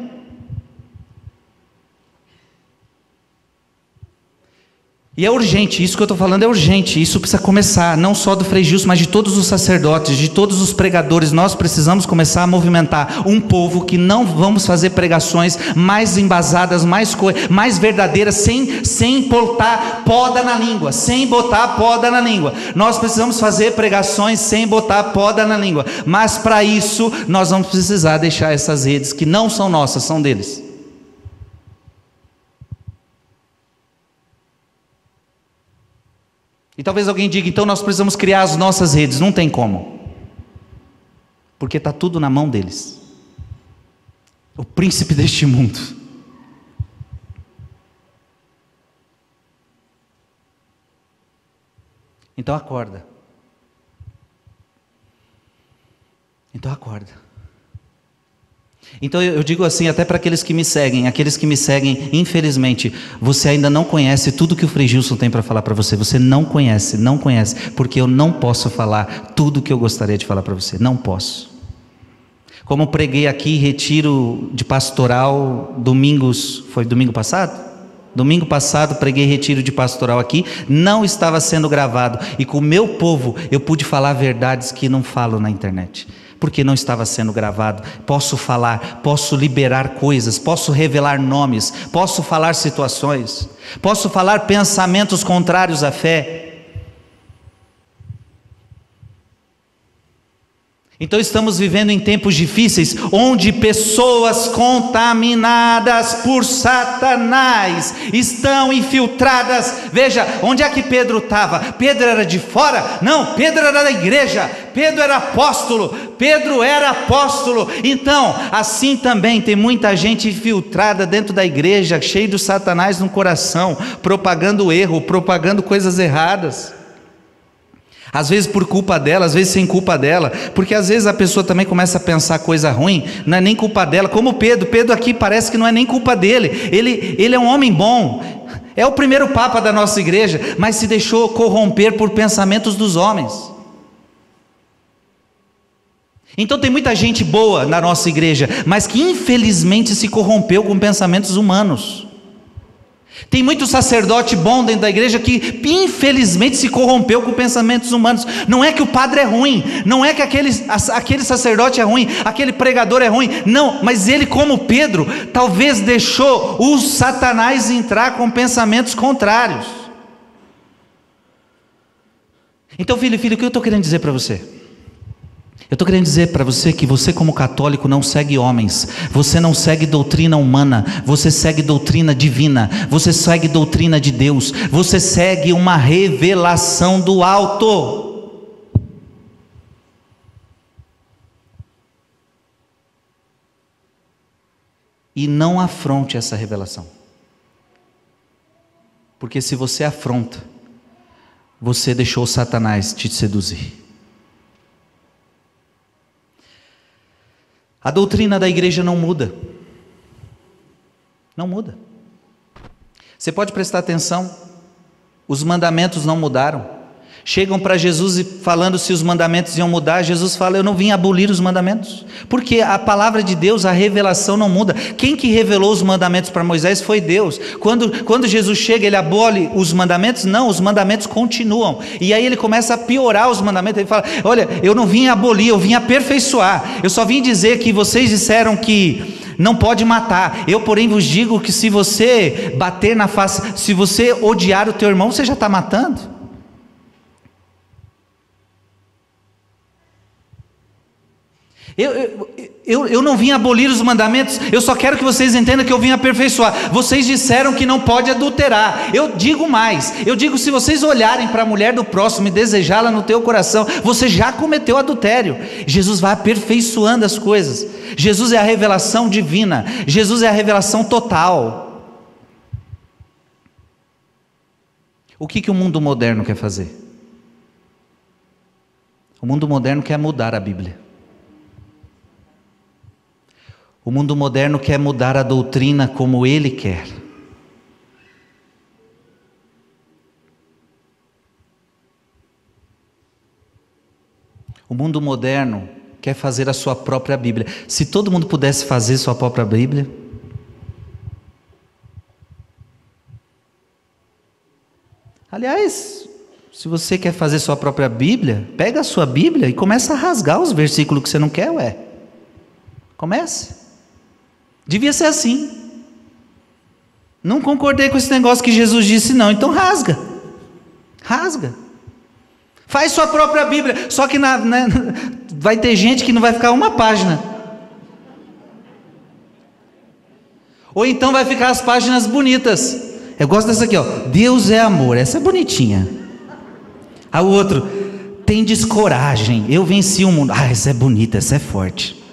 E é urgente, isso que eu estou falando é urgente, isso precisa começar, não só do Frei Gilson, mas de todos os sacerdotes, de todos os pregadores. Nós precisamos começar a movimentar um povo que não vamos fazer pregações mais embasadas, mais, mais verdadeiras, sem, sem botar poda na língua, sem botar poda na língua. Nós precisamos fazer pregações sem botar poda na língua, mas para isso nós vamos precisar deixar essas redes que não são nossas, são deles. E talvez alguém diga, então nós precisamos criar as nossas redes. Não tem como. Porque está tudo na mão deles. O príncipe deste mundo. Então acorda. Então acorda. Então eu digo assim, até para aqueles que me seguem, aqueles que me seguem, infelizmente, você ainda não conhece tudo que o Frei Gilson tem para falar para você. Você não conhece, não conhece, porque eu não posso falar tudo que eu gostaria de falar para você. Não posso. Como preguei aqui, retiro de pastoral, domingos, foi domingo passado? Domingo passado preguei retiro de pastoral aqui, não estava sendo gravado, e com o meu povo eu pude falar verdades que não falo na internet porque não estava sendo gravado. Posso falar, posso liberar coisas, posso revelar nomes, posso falar situações, posso falar pensamentos contrários à fé. Então estamos vivendo em tempos difíceis, onde pessoas contaminadas por Satanás estão infiltradas. Veja, onde é que Pedro estava? Pedro era de fora? Não, Pedro era da igreja. Pedro era apóstolo. Pedro era apóstolo. Então, assim também tem muita gente infiltrada dentro da igreja, cheio de Satanás no coração, propagando erro, propagando coisas erradas. Às vezes por culpa dela, às vezes sem culpa dela, porque às vezes a pessoa também começa a pensar coisa ruim, não é nem culpa dela, como Pedro, Pedro aqui parece que não é nem culpa dele, ele, ele é um homem bom, é o primeiro papa da nossa igreja, mas se deixou corromper por pensamentos dos homens. Então tem muita gente boa na nossa igreja, mas que infelizmente se corrompeu com pensamentos humanos. Tem muito sacerdote bom dentro da igreja que infelizmente se corrompeu com pensamentos humanos. Não é que o padre é ruim, não é que aquele, aquele sacerdote é ruim, aquele pregador é ruim, não, mas ele, como Pedro, talvez deixou o Satanás entrar com pensamentos contrários. Então, filho, filho, o que eu estou querendo dizer para você? Eu estou querendo dizer para você que você, como católico, não segue homens, você não segue doutrina humana, você segue doutrina divina, você segue doutrina de Deus, você segue uma revelação do alto. E não afronte essa revelação, porque se você afronta, você deixou Satanás te seduzir. A doutrina da igreja não muda. Não muda. Você pode prestar atenção, os mandamentos não mudaram. Chegam para Jesus e falando se os mandamentos iam mudar, Jesus fala: Eu não vim abolir os mandamentos, porque a palavra de Deus, a revelação não muda. Quem que revelou os mandamentos para Moisés foi Deus. Quando, quando Jesus chega, ele abole os mandamentos? Não, os mandamentos continuam. E aí ele começa a piorar os mandamentos. Ele fala: Olha, eu não vim abolir, eu vim aperfeiçoar. Eu só vim dizer que vocês disseram que não pode matar. Eu, porém, vos digo que se você bater na face, se você odiar o teu irmão, você já está matando. Eu, eu, eu, não vim abolir os mandamentos, eu só quero que vocês entendam que eu vim aperfeiçoar. Vocês disseram que não pode adulterar. Eu digo mais, eu digo: se vocês olharem para a mulher do próximo e desejá-la no teu coração, você já cometeu adultério. Jesus vai aperfeiçoando as coisas. Jesus é a revelação divina, Jesus é a revelação total. O que, que o mundo moderno quer fazer? O mundo moderno quer mudar a Bíblia. O mundo moderno quer mudar a doutrina como ele quer. O mundo moderno quer fazer a sua própria Bíblia. Se todo mundo pudesse fazer sua própria Bíblia, Aliás, se você quer fazer sua própria Bíblia, pega a sua Bíblia e começa a rasgar os versículos que você não quer, ué. Comece. Devia ser assim. Não concordei com esse negócio que Jesus disse, não. Então rasga. Rasga. Faz sua própria Bíblia. Só que na, vai ter gente que não vai ficar uma página. Ou então vai ficar as páginas bonitas. Eu gosto dessa aqui, ó. Deus é amor. Essa é bonitinha. A outro, tem descoragem. Eu venci o mundo. Ah, essa é bonita, essa é forte.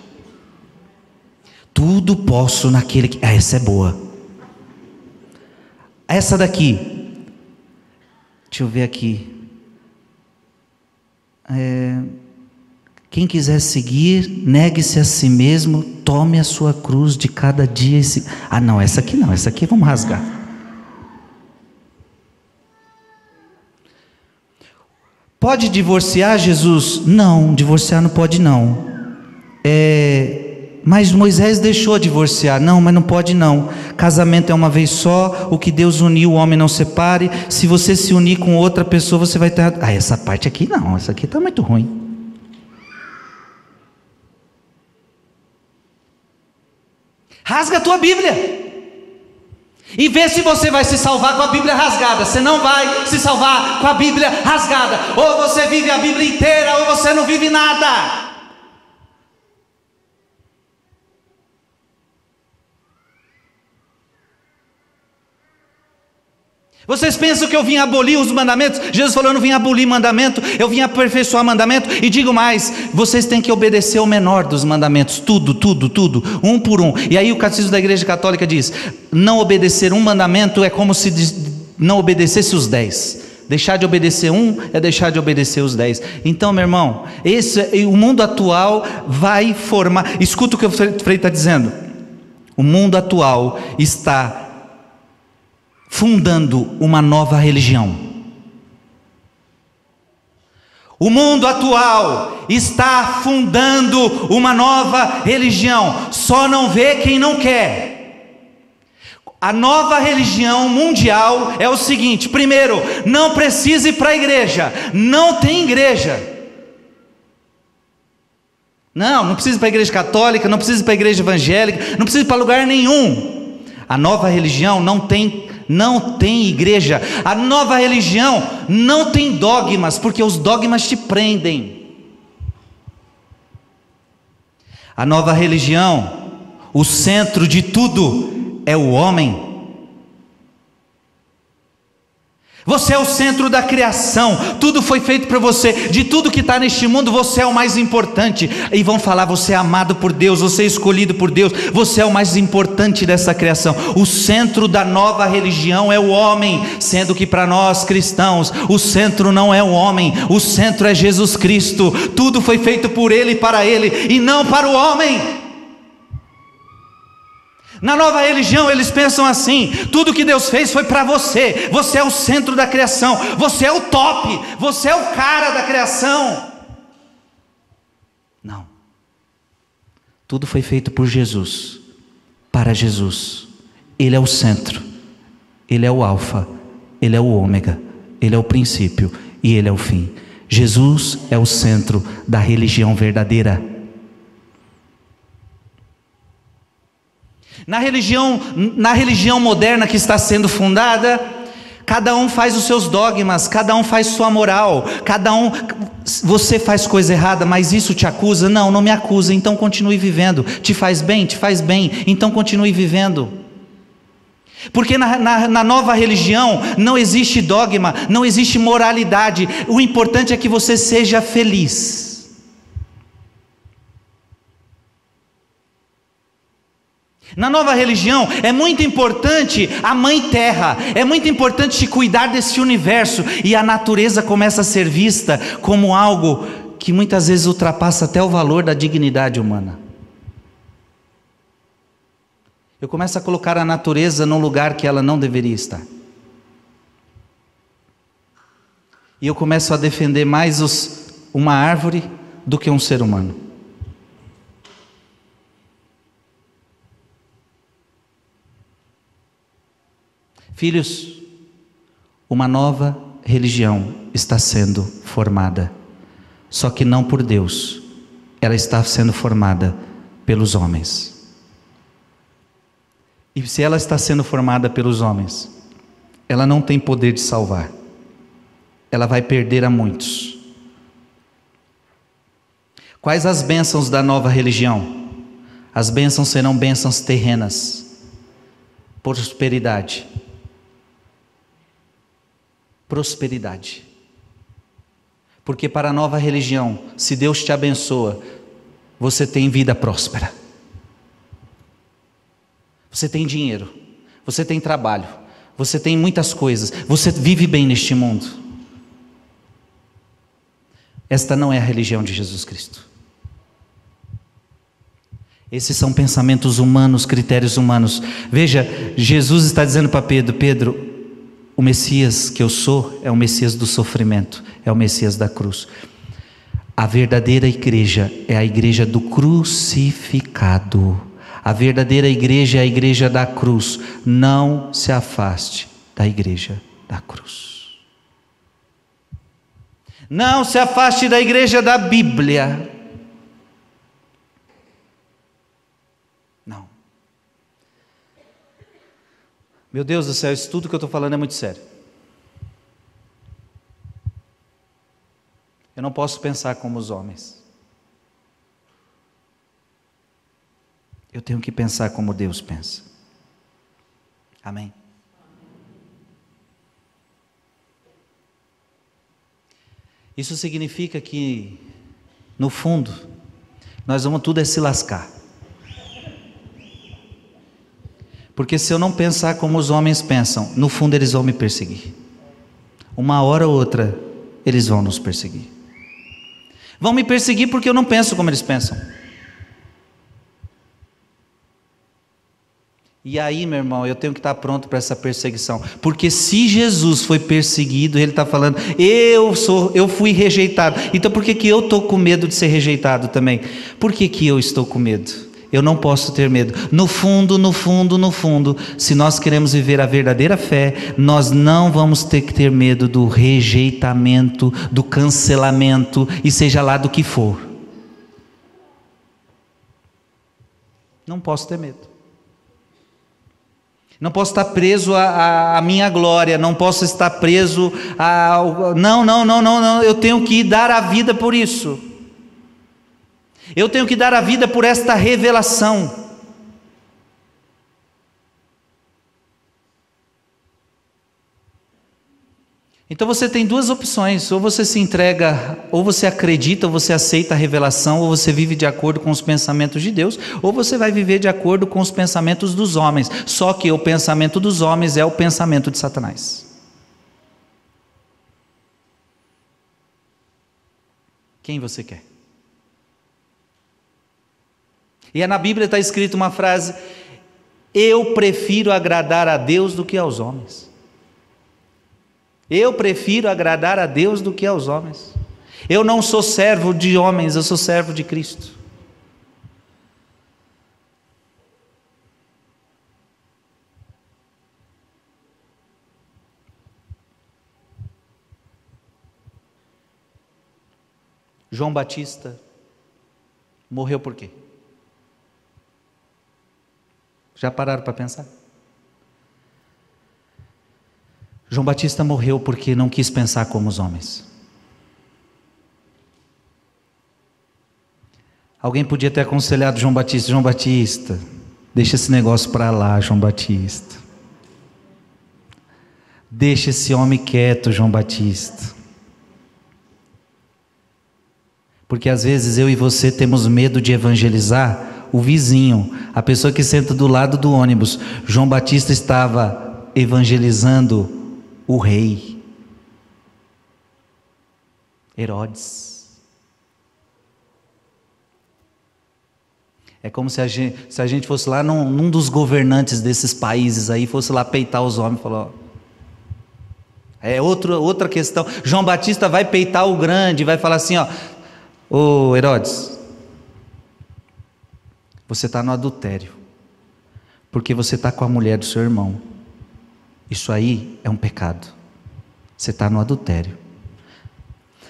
Tudo posso naquele que. Ah, essa é boa. Essa daqui. Deixa eu ver aqui. É, quem quiser seguir, negue-se a si mesmo, tome a sua cruz de cada dia. Esse... Ah, não, essa aqui não, essa aqui vamos rasgar. Pode divorciar, Jesus? Não, divorciar não pode não. É, mas Moisés deixou divorciar. Não, mas não pode não. Casamento é uma vez só. O que Deus uniu, o homem não separe. Se você se unir com outra pessoa, você vai ter. Ah, essa parte aqui não. Essa aqui está muito ruim. Rasga a tua Bíblia. E vê se você vai se salvar com a Bíblia rasgada. Você não vai se salvar com a Bíblia rasgada. Ou você vive a Bíblia inteira, ou você não vive nada. Vocês pensam que eu vim abolir os mandamentos? Jesus falou: eu não vim abolir mandamento, eu vim aperfeiçoar mandamento. E digo mais: vocês têm que obedecer o menor dos mandamentos, tudo, tudo, tudo, um por um. E aí o catecismo da Igreja Católica diz: não obedecer um mandamento é como se não obedecesse os dez. Deixar de obedecer um é deixar de obedecer os dez. Então, meu irmão, esse, o mundo atual vai formar. Escuta o que o Frei está dizendo. O mundo atual está fundando uma nova religião. O mundo atual está fundando uma nova religião, só não vê quem não quer. A nova religião mundial é o seguinte: primeiro, não precisa ir para a igreja, não tem igreja. Não, não precisa ir para a igreja católica, não precisa ir para a igreja evangélica, não precisa ir para lugar nenhum. A nova religião não tem não tem igreja. A nova religião não tem dogmas, porque os dogmas te prendem. A nova religião, o centro de tudo é o homem. Você é o centro da criação, tudo foi feito para você, de tudo que está neste mundo, você é o mais importante. E vão falar: você é amado por Deus, você é escolhido por Deus, você é o mais importante dessa criação. O centro da nova religião é o homem, sendo que para nós cristãos, o centro não é o homem, o centro é Jesus Cristo. Tudo foi feito por Ele e para Ele, e não para o homem. Na nova religião eles pensam assim: tudo que Deus fez foi para você, você é o centro da criação, você é o top, você é o cara da criação. Não. Tudo foi feito por Jesus, para Jesus. Ele é o centro, ele é o Alfa, ele é o Ômega, ele é o princípio e ele é o fim. Jesus é o centro da religião verdadeira. Na religião, na religião moderna que está sendo fundada, cada um faz os seus dogmas, cada um faz sua moral, cada um Você faz coisa errada, mas isso te acusa? Não, não me acusa, então continue vivendo. Te faz bem? Te faz bem, então continue vivendo. Porque na, na, na, nova religião não existe dogma, não existe moralidade, o importante é que você seja feliz. Na nova religião é muito importante a mãe terra, é muito importante cuidar desse universo e a natureza começa a ser vista como algo que muitas vezes ultrapassa até o valor da dignidade humana. Eu começo a colocar a natureza num lugar que ela não deveria estar. E eu começo a defender mais os, uma árvore do que um ser humano. Filhos, uma nova religião está sendo formada, só que não por Deus, ela está sendo formada pelos homens. E se ela está sendo formada pelos homens, ela não tem poder de salvar, ela vai perder a muitos. Quais as bênçãos da nova religião? As bênçãos serão bênçãos terrenas, prosperidade, prosperidade. Porque para a nova religião, se Deus te abençoa, você tem vida próspera. Você tem dinheiro, você tem trabalho, você tem muitas coisas, você vive bem neste mundo. Esta não é a religião de Jesus Cristo. Esses são pensamentos humanos, critérios humanos. Veja, Jesus está dizendo para Pedro: Pedro, o Messias que eu sou é o Messias do sofrimento, é o Messias da cruz. A verdadeira igreja é a igreja do crucificado. A verdadeira igreja é a igreja da cruz. Não se afaste da igreja da cruz. Não se afaste da igreja da Bíblia. Meu Deus do céu, isso tudo que eu estou falando é muito sério. Eu não posso pensar como os homens. Eu tenho que pensar como Deus pensa. Amém. Isso significa que, no fundo, nós vamos tudo é se lascar. Porque se eu não pensar como os homens pensam, no fundo eles vão me perseguir. Uma hora ou outra, eles vão nos perseguir. Vão me perseguir porque eu não penso como eles pensam. E aí, meu irmão, eu tenho que estar pronto para essa perseguição, porque se Jesus foi perseguido, ele está falando, eu sou, eu fui rejeitado. Então, por que, que eu estou com medo de ser rejeitado também? Por que, que eu estou com medo? Eu não posso ter medo. No fundo, no fundo, no fundo, se nós queremos viver a verdadeira fé, nós não vamos ter que ter medo do rejeitamento, do cancelamento e seja lá do que for. Não posso ter medo. Não posso estar preso à, minha glória, não posso estar preso a. Não, não, não, não, não. Eu tenho que dar a vida por isso. Eu tenho que dar a vida por esta revelação. Então você tem duas opções: ou você se entrega, ou você acredita, ou você aceita a revelação, ou você vive de acordo com os pensamentos de Deus, ou você vai viver de acordo com os pensamentos dos homens. Só que o pensamento dos homens é o pensamento de Satanás. Quem você quer? E é na Bíblia está escrito uma frase: Eu prefiro agradar a Deus do que aos homens. Eu prefiro agradar a Deus do que aos homens. Eu não sou servo de homens, eu sou servo de Cristo. João Batista morreu por quê? Já pararam para pensar? João Batista morreu porque não quis pensar como os homens. Alguém podia ter aconselhado João Batista: João Batista, deixa esse negócio para lá, João Batista. Deixa esse homem quieto, João Batista. Porque às vezes eu e você temos medo de evangelizar o vizinho, a pessoa que senta do lado do ônibus. João Batista estava evangelizando o rei. Herodes. É como se a gente, se a gente fosse lá num, num dos governantes desses países aí, fosse lá peitar os homens e ó, é outra, outra questão. João Batista vai peitar o grande, vai falar assim: ó, Ô Herodes, você está no adultério, porque você está com a mulher do seu irmão. Isso aí é um pecado. Você está no adultério.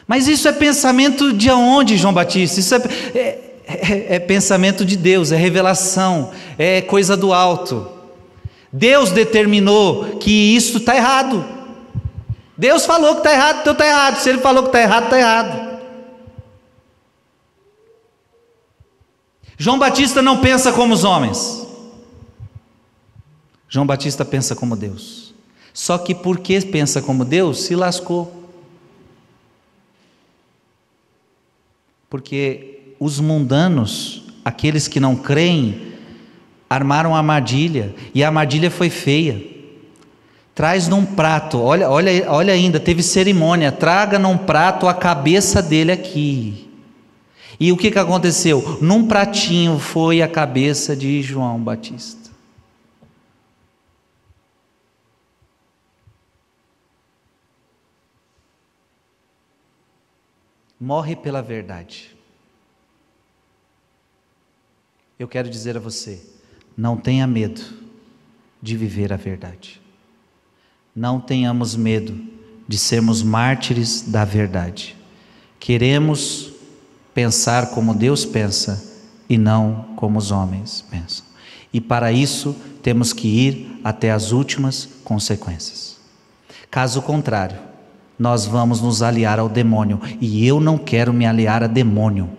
Mas isso é pensamento de onde, João Batista? Isso é, é, é, é pensamento de Deus, é revelação, é coisa do alto. Deus determinou que isso está errado. Deus falou que está errado, então está errado. Se Ele falou que está errado, está errado. João Batista não pensa como os homens. João Batista pensa como Deus. Só que porque pensa como Deus, se lascou. Porque os mundanos, aqueles que não creem, armaram a armadilha, e a armadilha foi feia. Traz num prato, olha, olha, olha ainda, teve cerimônia, traga num prato a cabeça dele aqui. E o que, que aconteceu? Num pratinho foi a cabeça de João Batista. Morre pela verdade. Eu quero dizer a você: não tenha medo de viver a verdade. Não tenhamos medo de sermos mártires da verdade. Queremos pensar como Deus pensa e não como os homens pensam. E para isso temos que ir até as últimas consequências. Caso contrário, nós vamos nos aliar ao demônio, e eu não quero me aliar a demônio.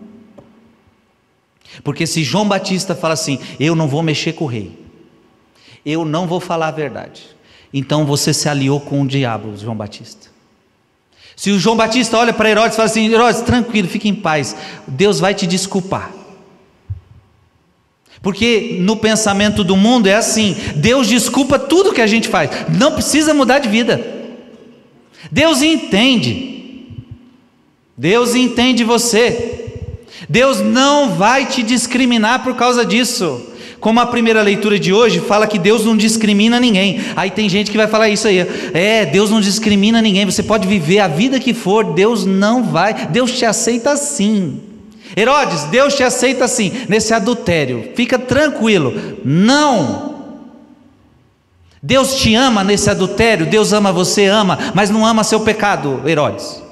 Porque se João Batista fala assim: "Eu não vou mexer com o rei. Eu não vou falar a verdade". Então você se aliou com o diabo, João Batista. Se o João Batista olha para Herodes e fala assim: Herodes, tranquilo, fique em paz, Deus vai te desculpar. Porque no pensamento do mundo é assim: Deus desculpa tudo que a gente faz, não precisa mudar de vida. Deus entende, Deus entende você, Deus não vai te discriminar por causa disso. Como a primeira leitura de hoje fala que Deus não discrimina ninguém. Aí tem gente que vai falar isso aí. É, Deus não discrimina ninguém. Você pode viver a vida que for, Deus não vai. Deus te aceita assim. Herodes, Deus te aceita assim, nesse adultério. Fica tranquilo. Não. Deus te ama nesse adultério, Deus ama você, ama, mas não ama seu pecado, Herodes.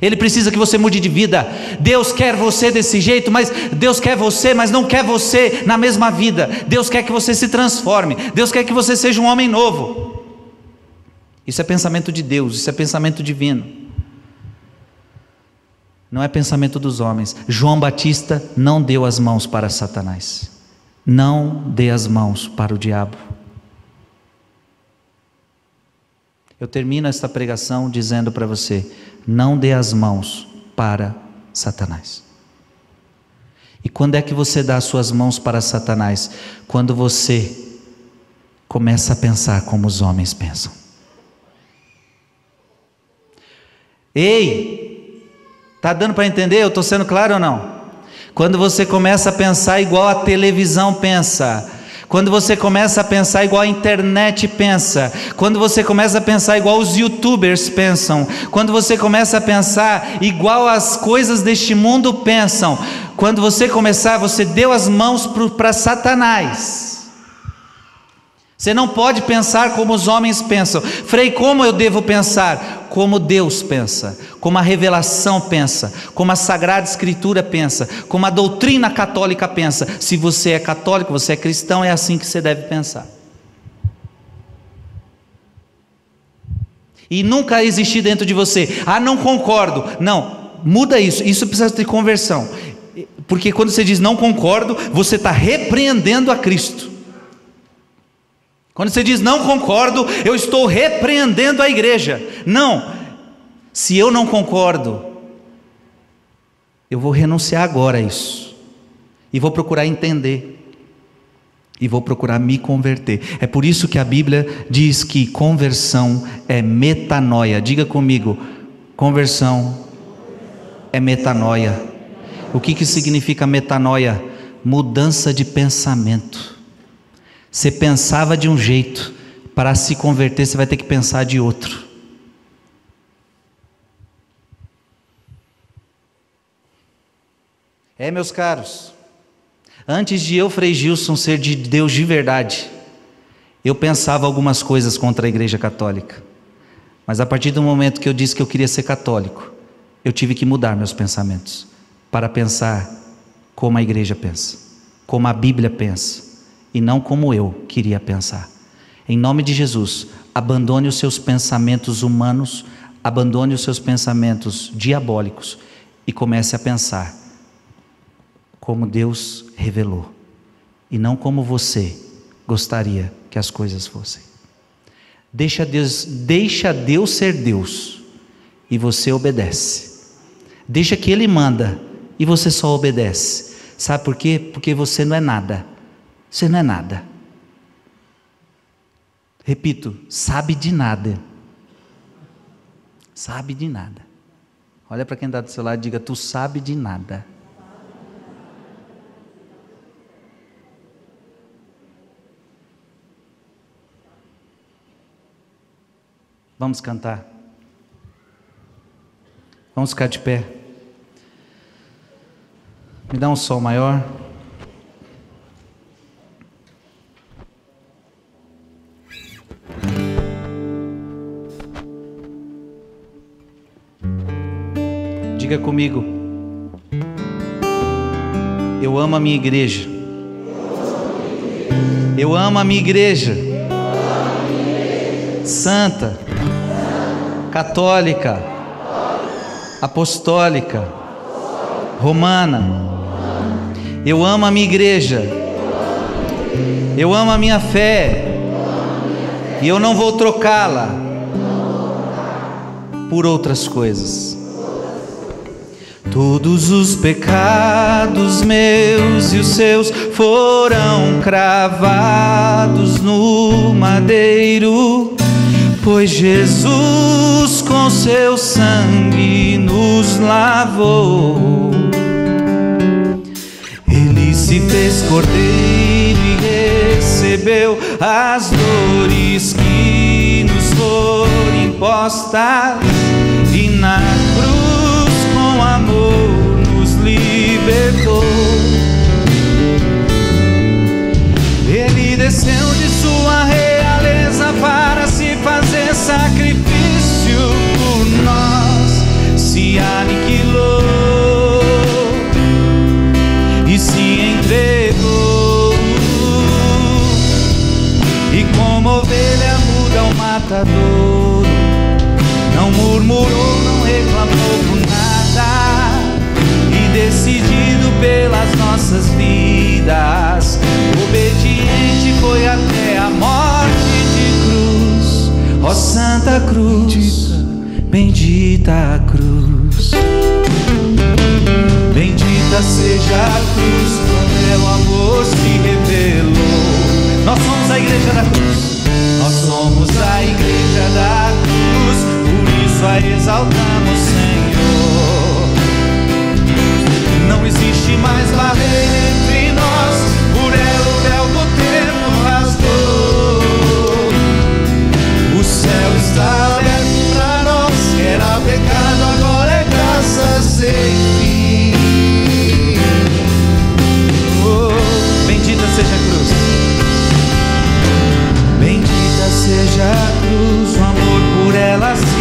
Ele precisa que você mude de vida. Deus quer você desse jeito, mas Deus quer você, mas não quer você na mesma vida. Deus quer que você se transforme. Deus quer que você seja um homem novo. Isso é pensamento de Deus, isso é pensamento divino. Não é pensamento dos homens. João Batista não deu as mãos para Satanás. Não dê as mãos para o diabo. Eu termino esta pregação dizendo para você: não dê as mãos para Satanás. E quando é que você dá as suas mãos para Satanás? Quando você começa a pensar como os homens pensam. Ei, tá dando para entender? Eu estou sendo claro ou não? Quando você começa a pensar igual a televisão pensa, quando você começa a pensar igual a internet pensa, quando você começa a pensar igual os youtubers pensam, quando você começa a pensar igual as coisas deste mundo pensam, quando você começar, você deu as mãos para Satanás. Você não pode pensar como os homens pensam. Frei, como eu devo pensar? Como Deus pensa, como a revelação pensa, como a Sagrada Escritura pensa, como a doutrina católica pensa. Se você é católico, você é cristão, é assim que você deve pensar. E nunca existir dentro de você, ah, não concordo. Não, muda isso, isso precisa de conversão. Porque quando você diz não concordo, você está repreendendo a Cristo. Quando você diz não concordo, eu estou repreendendo a igreja. Não, se eu não concordo, eu vou renunciar agora a isso, e vou procurar entender, e vou procurar me converter. É por isso que a Bíblia diz que conversão é metanoia. Diga comigo, conversão é metanoia. O que, que significa metanoia? Mudança de pensamento. Você pensava de um jeito, para se converter você vai ter que pensar de outro. É, meus caros, antes de eu, Frei Gilson, ser de Deus de verdade, eu pensava algumas coisas contra a Igreja Católica. Mas a partir do momento que eu disse que eu queria ser católico, eu tive que mudar meus pensamentos para pensar como a igreja pensa, como a Bíblia pensa e não como eu queria pensar. Em nome de Jesus, abandone os seus pensamentos humanos, abandone os seus pensamentos diabólicos e comece a pensar como Deus revelou e não como você gostaria que as coisas fossem. Deixa Deus, deixa Deus ser Deus e você obedece. Deixa que ele manda e você só obedece. Sabe por quê? Porque você não é nada. Você não é nada. Repito, sabe de nada. Sabe de nada. Olha para quem está do seu lado e diga: Tu sabe de nada. Vamos cantar. Vamos ficar de pé. Me dá um sol maior. Diga comigo. Eu amo a minha igreja. Eu amo a minha igreja. Santa, católica, apostólica, romana. Eu amo a minha igreja. Eu amo a minha fé. E eu não vou trocá-la por outras coisas. Todos os pecados meus e os seus foram cravados no madeiro, pois Jesus com seu sangue nos lavou. Ele se fez cordeiro e recebeu as dores que nos foram impostas libertou. Ele desceu de sua realeza para se fazer sacrifício por nós, se aniquilou e se entregou. E como ovelha muda o matador, não murmurou, não reclamou por nada, decidido pelas nossas vidas, obediente foi até a morte de cruz, ó Santa Cruz, bendita cruz. Bendita seja a cruz, onde o amor se revelou. Nós somos a igreja da cruz. Nós somos a igreja da cruz, por isso a exaltamos, Senhor. Não existe mais barreira entre nós, por ela o véu do tempo rasgou. O céu está aberto para nós, era pecado, agora é graça sem fim. Oh, bendita seja a cruz. Bendita seja a cruz, o amor por ela.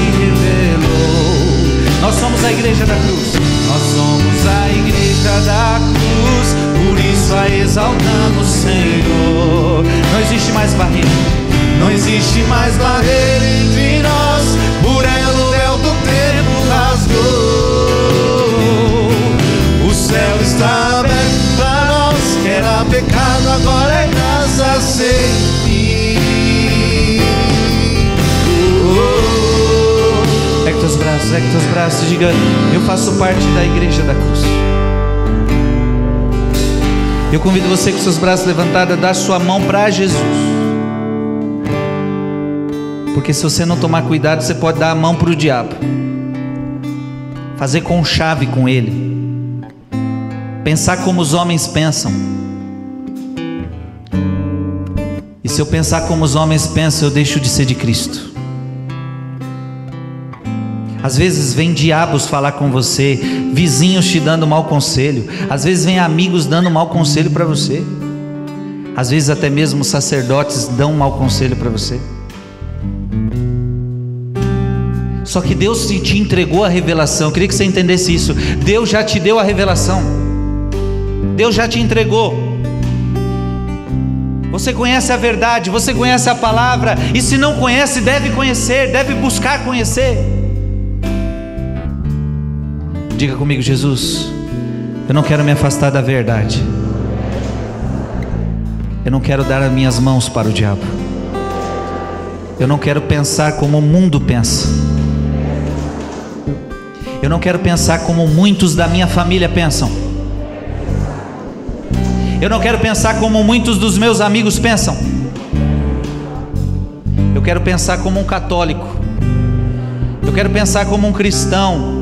Nós somos a igreja da cruz. Nós somos a igreja da cruz. Por isso a exaltamos, Senhor. Não existe mais barreira. Não existe mais barreira entre nós. Por ela o véu do tempo rasgou. O céu está aberto para nós. Que era pecado, agora é graça. Sei. Teus braços e diga: Eu faço parte da igreja da cruz. Eu convido você com seus braços levantados a dar sua mão para Jesus. Porque se você não tomar cuidado, você pode dar a mão para o diabo. Fazer com chave com ele. Pensar como os homens pensam. E se eu pensar como os homens pensam, eu deixo de ser de Cristo. Às vezes vem diabos falar com você, vizinhos te dando mau conselho, às vezes vem amigos dando mau conselho para você. Às vezes até mesmo sacerdotes dão mau conselho para você. Só que Deus te entregou a revelação. Eu queria que você entendesse isso. Deus já te deu a revelação. Deus já te entregou. Você conhece a verdade, você conhece a palavra, e se não conhece, deve conhecer, deve buscar conhecer. Diga comigo, Jesus, eu não quero me afastar da verdade. Eu não quero dar as minhas mãos para o diabo. Eu não quero pensar como o mundo pensa. Eu não quero pensar como muitos da minha família pensam. Eu não quero pensar como muitos dos meus amigos pensam. Eu quero pensar como um católico. Eu quero pensar como um cristão.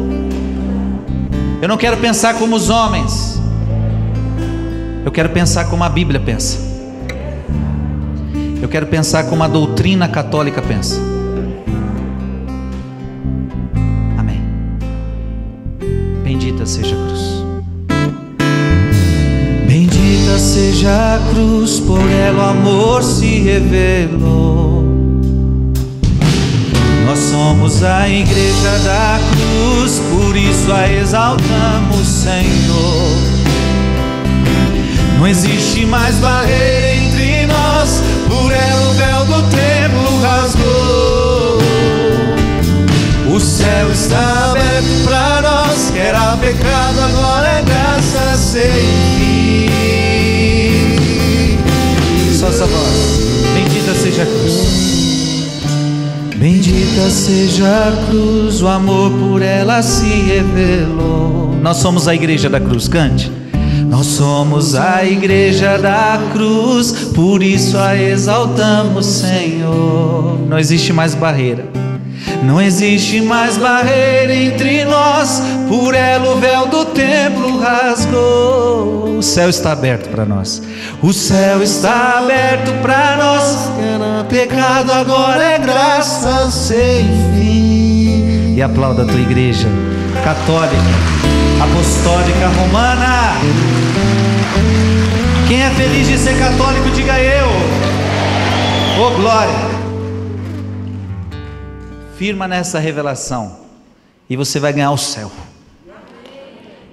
Eu não quero pensar como os homens. Eu quero pensar como a Bíblia pensa. Eu quero pensar como a doutrina católica pensa. Amém. Bendita seja a cruz. Bendita seja a cruz, por ela o amor se revelou. Somos a igreja da cruz, por isso a exaltamos, Senhor. Não existe mais barreira entre nós, por ela o véu do templo rasgou. O céu está aberto para nós, que era pecado, agora é graça sem fim. Só essa voz. Bendita seja a cruz. Bendita seja a cruz, o amor por ela se revelou. Nós somos a igreja da cruz, cante. Nós somos a igreja da cruz, por isso a exaltamos, Senhor. Não existe mais barreira. Não existe mais barreira entre nós, por ela o véu do templo rasgou. O céu está aberto para nós. O céu está aberto para nós. Pecado, agora é graça sem fim. E aplauda a tua igreja católica, apostólica, romana. Quem é feliz de ser católico, diga eu. Oh glória firma nessa revelação e você vai ganhar o céu.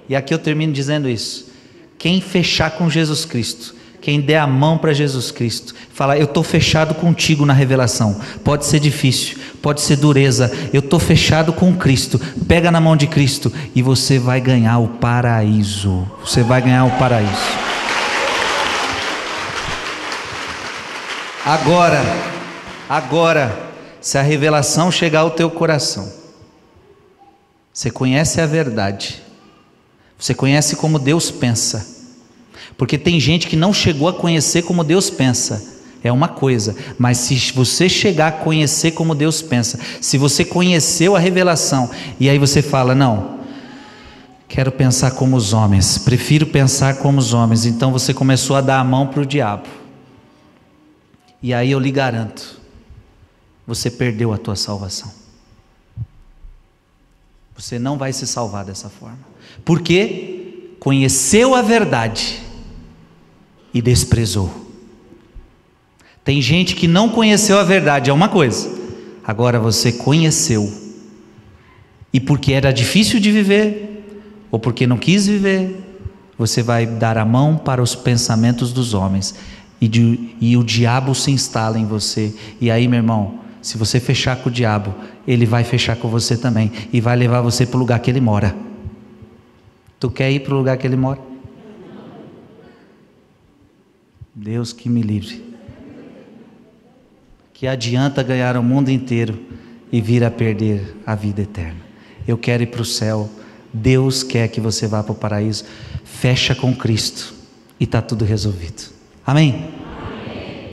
E aqui eu termino dizendo isso. Quem fechar com Jesus Cristo, quem der a mão para Jesus Cristo, falar, eu estou fechado contigo na revelação. Pode ser difícil, pode ser dureza, eu estou fechado com Cristo. Pega na mão de Cristo e você vai ganhar o paraíso. Você vai ganhar o paraíso. Agora, agora, se a revelação chegar ao teu coração, você conhece a verdade, você conhece como Deus pensa, porque tem gente que não chegou a conhecer como Deus pensa, é uma coisa, mas se você chegar a conhecer como Deus pensa, se você conheceu a revelação, e aí você fala, não, quero pensar como os homens, prefiro pensar como os homens, então você começou a dar a mão para o diabo, e aí eu lhe garanto, você perdeu a tua salvação. Você não vai se salvar dessa forma. Porque conheceu a verdade e desprezou. Tem gente que não conheceu a verdade, é uma coisa. Agora você conheceu. E porque era difícil de viver, ou porque não quis viver, você vai dar a mão para os pensamentos dos homens. E, de, e o diabo se instala em você. E aí, meu irmão, se você fechar com o diabo, ele vai fechar com você também e vai levar você para o lugar que ele mora. Tu quer ir para o lugar que ele mora? Deus que me livre. Que adianta ganhar o mundo inteiro e vir a perder a vida eterna. eu quero ir para o céu. Deus quer que você vá para o paraíso. Fecha com Cristo e está tudo resolvido. Amém?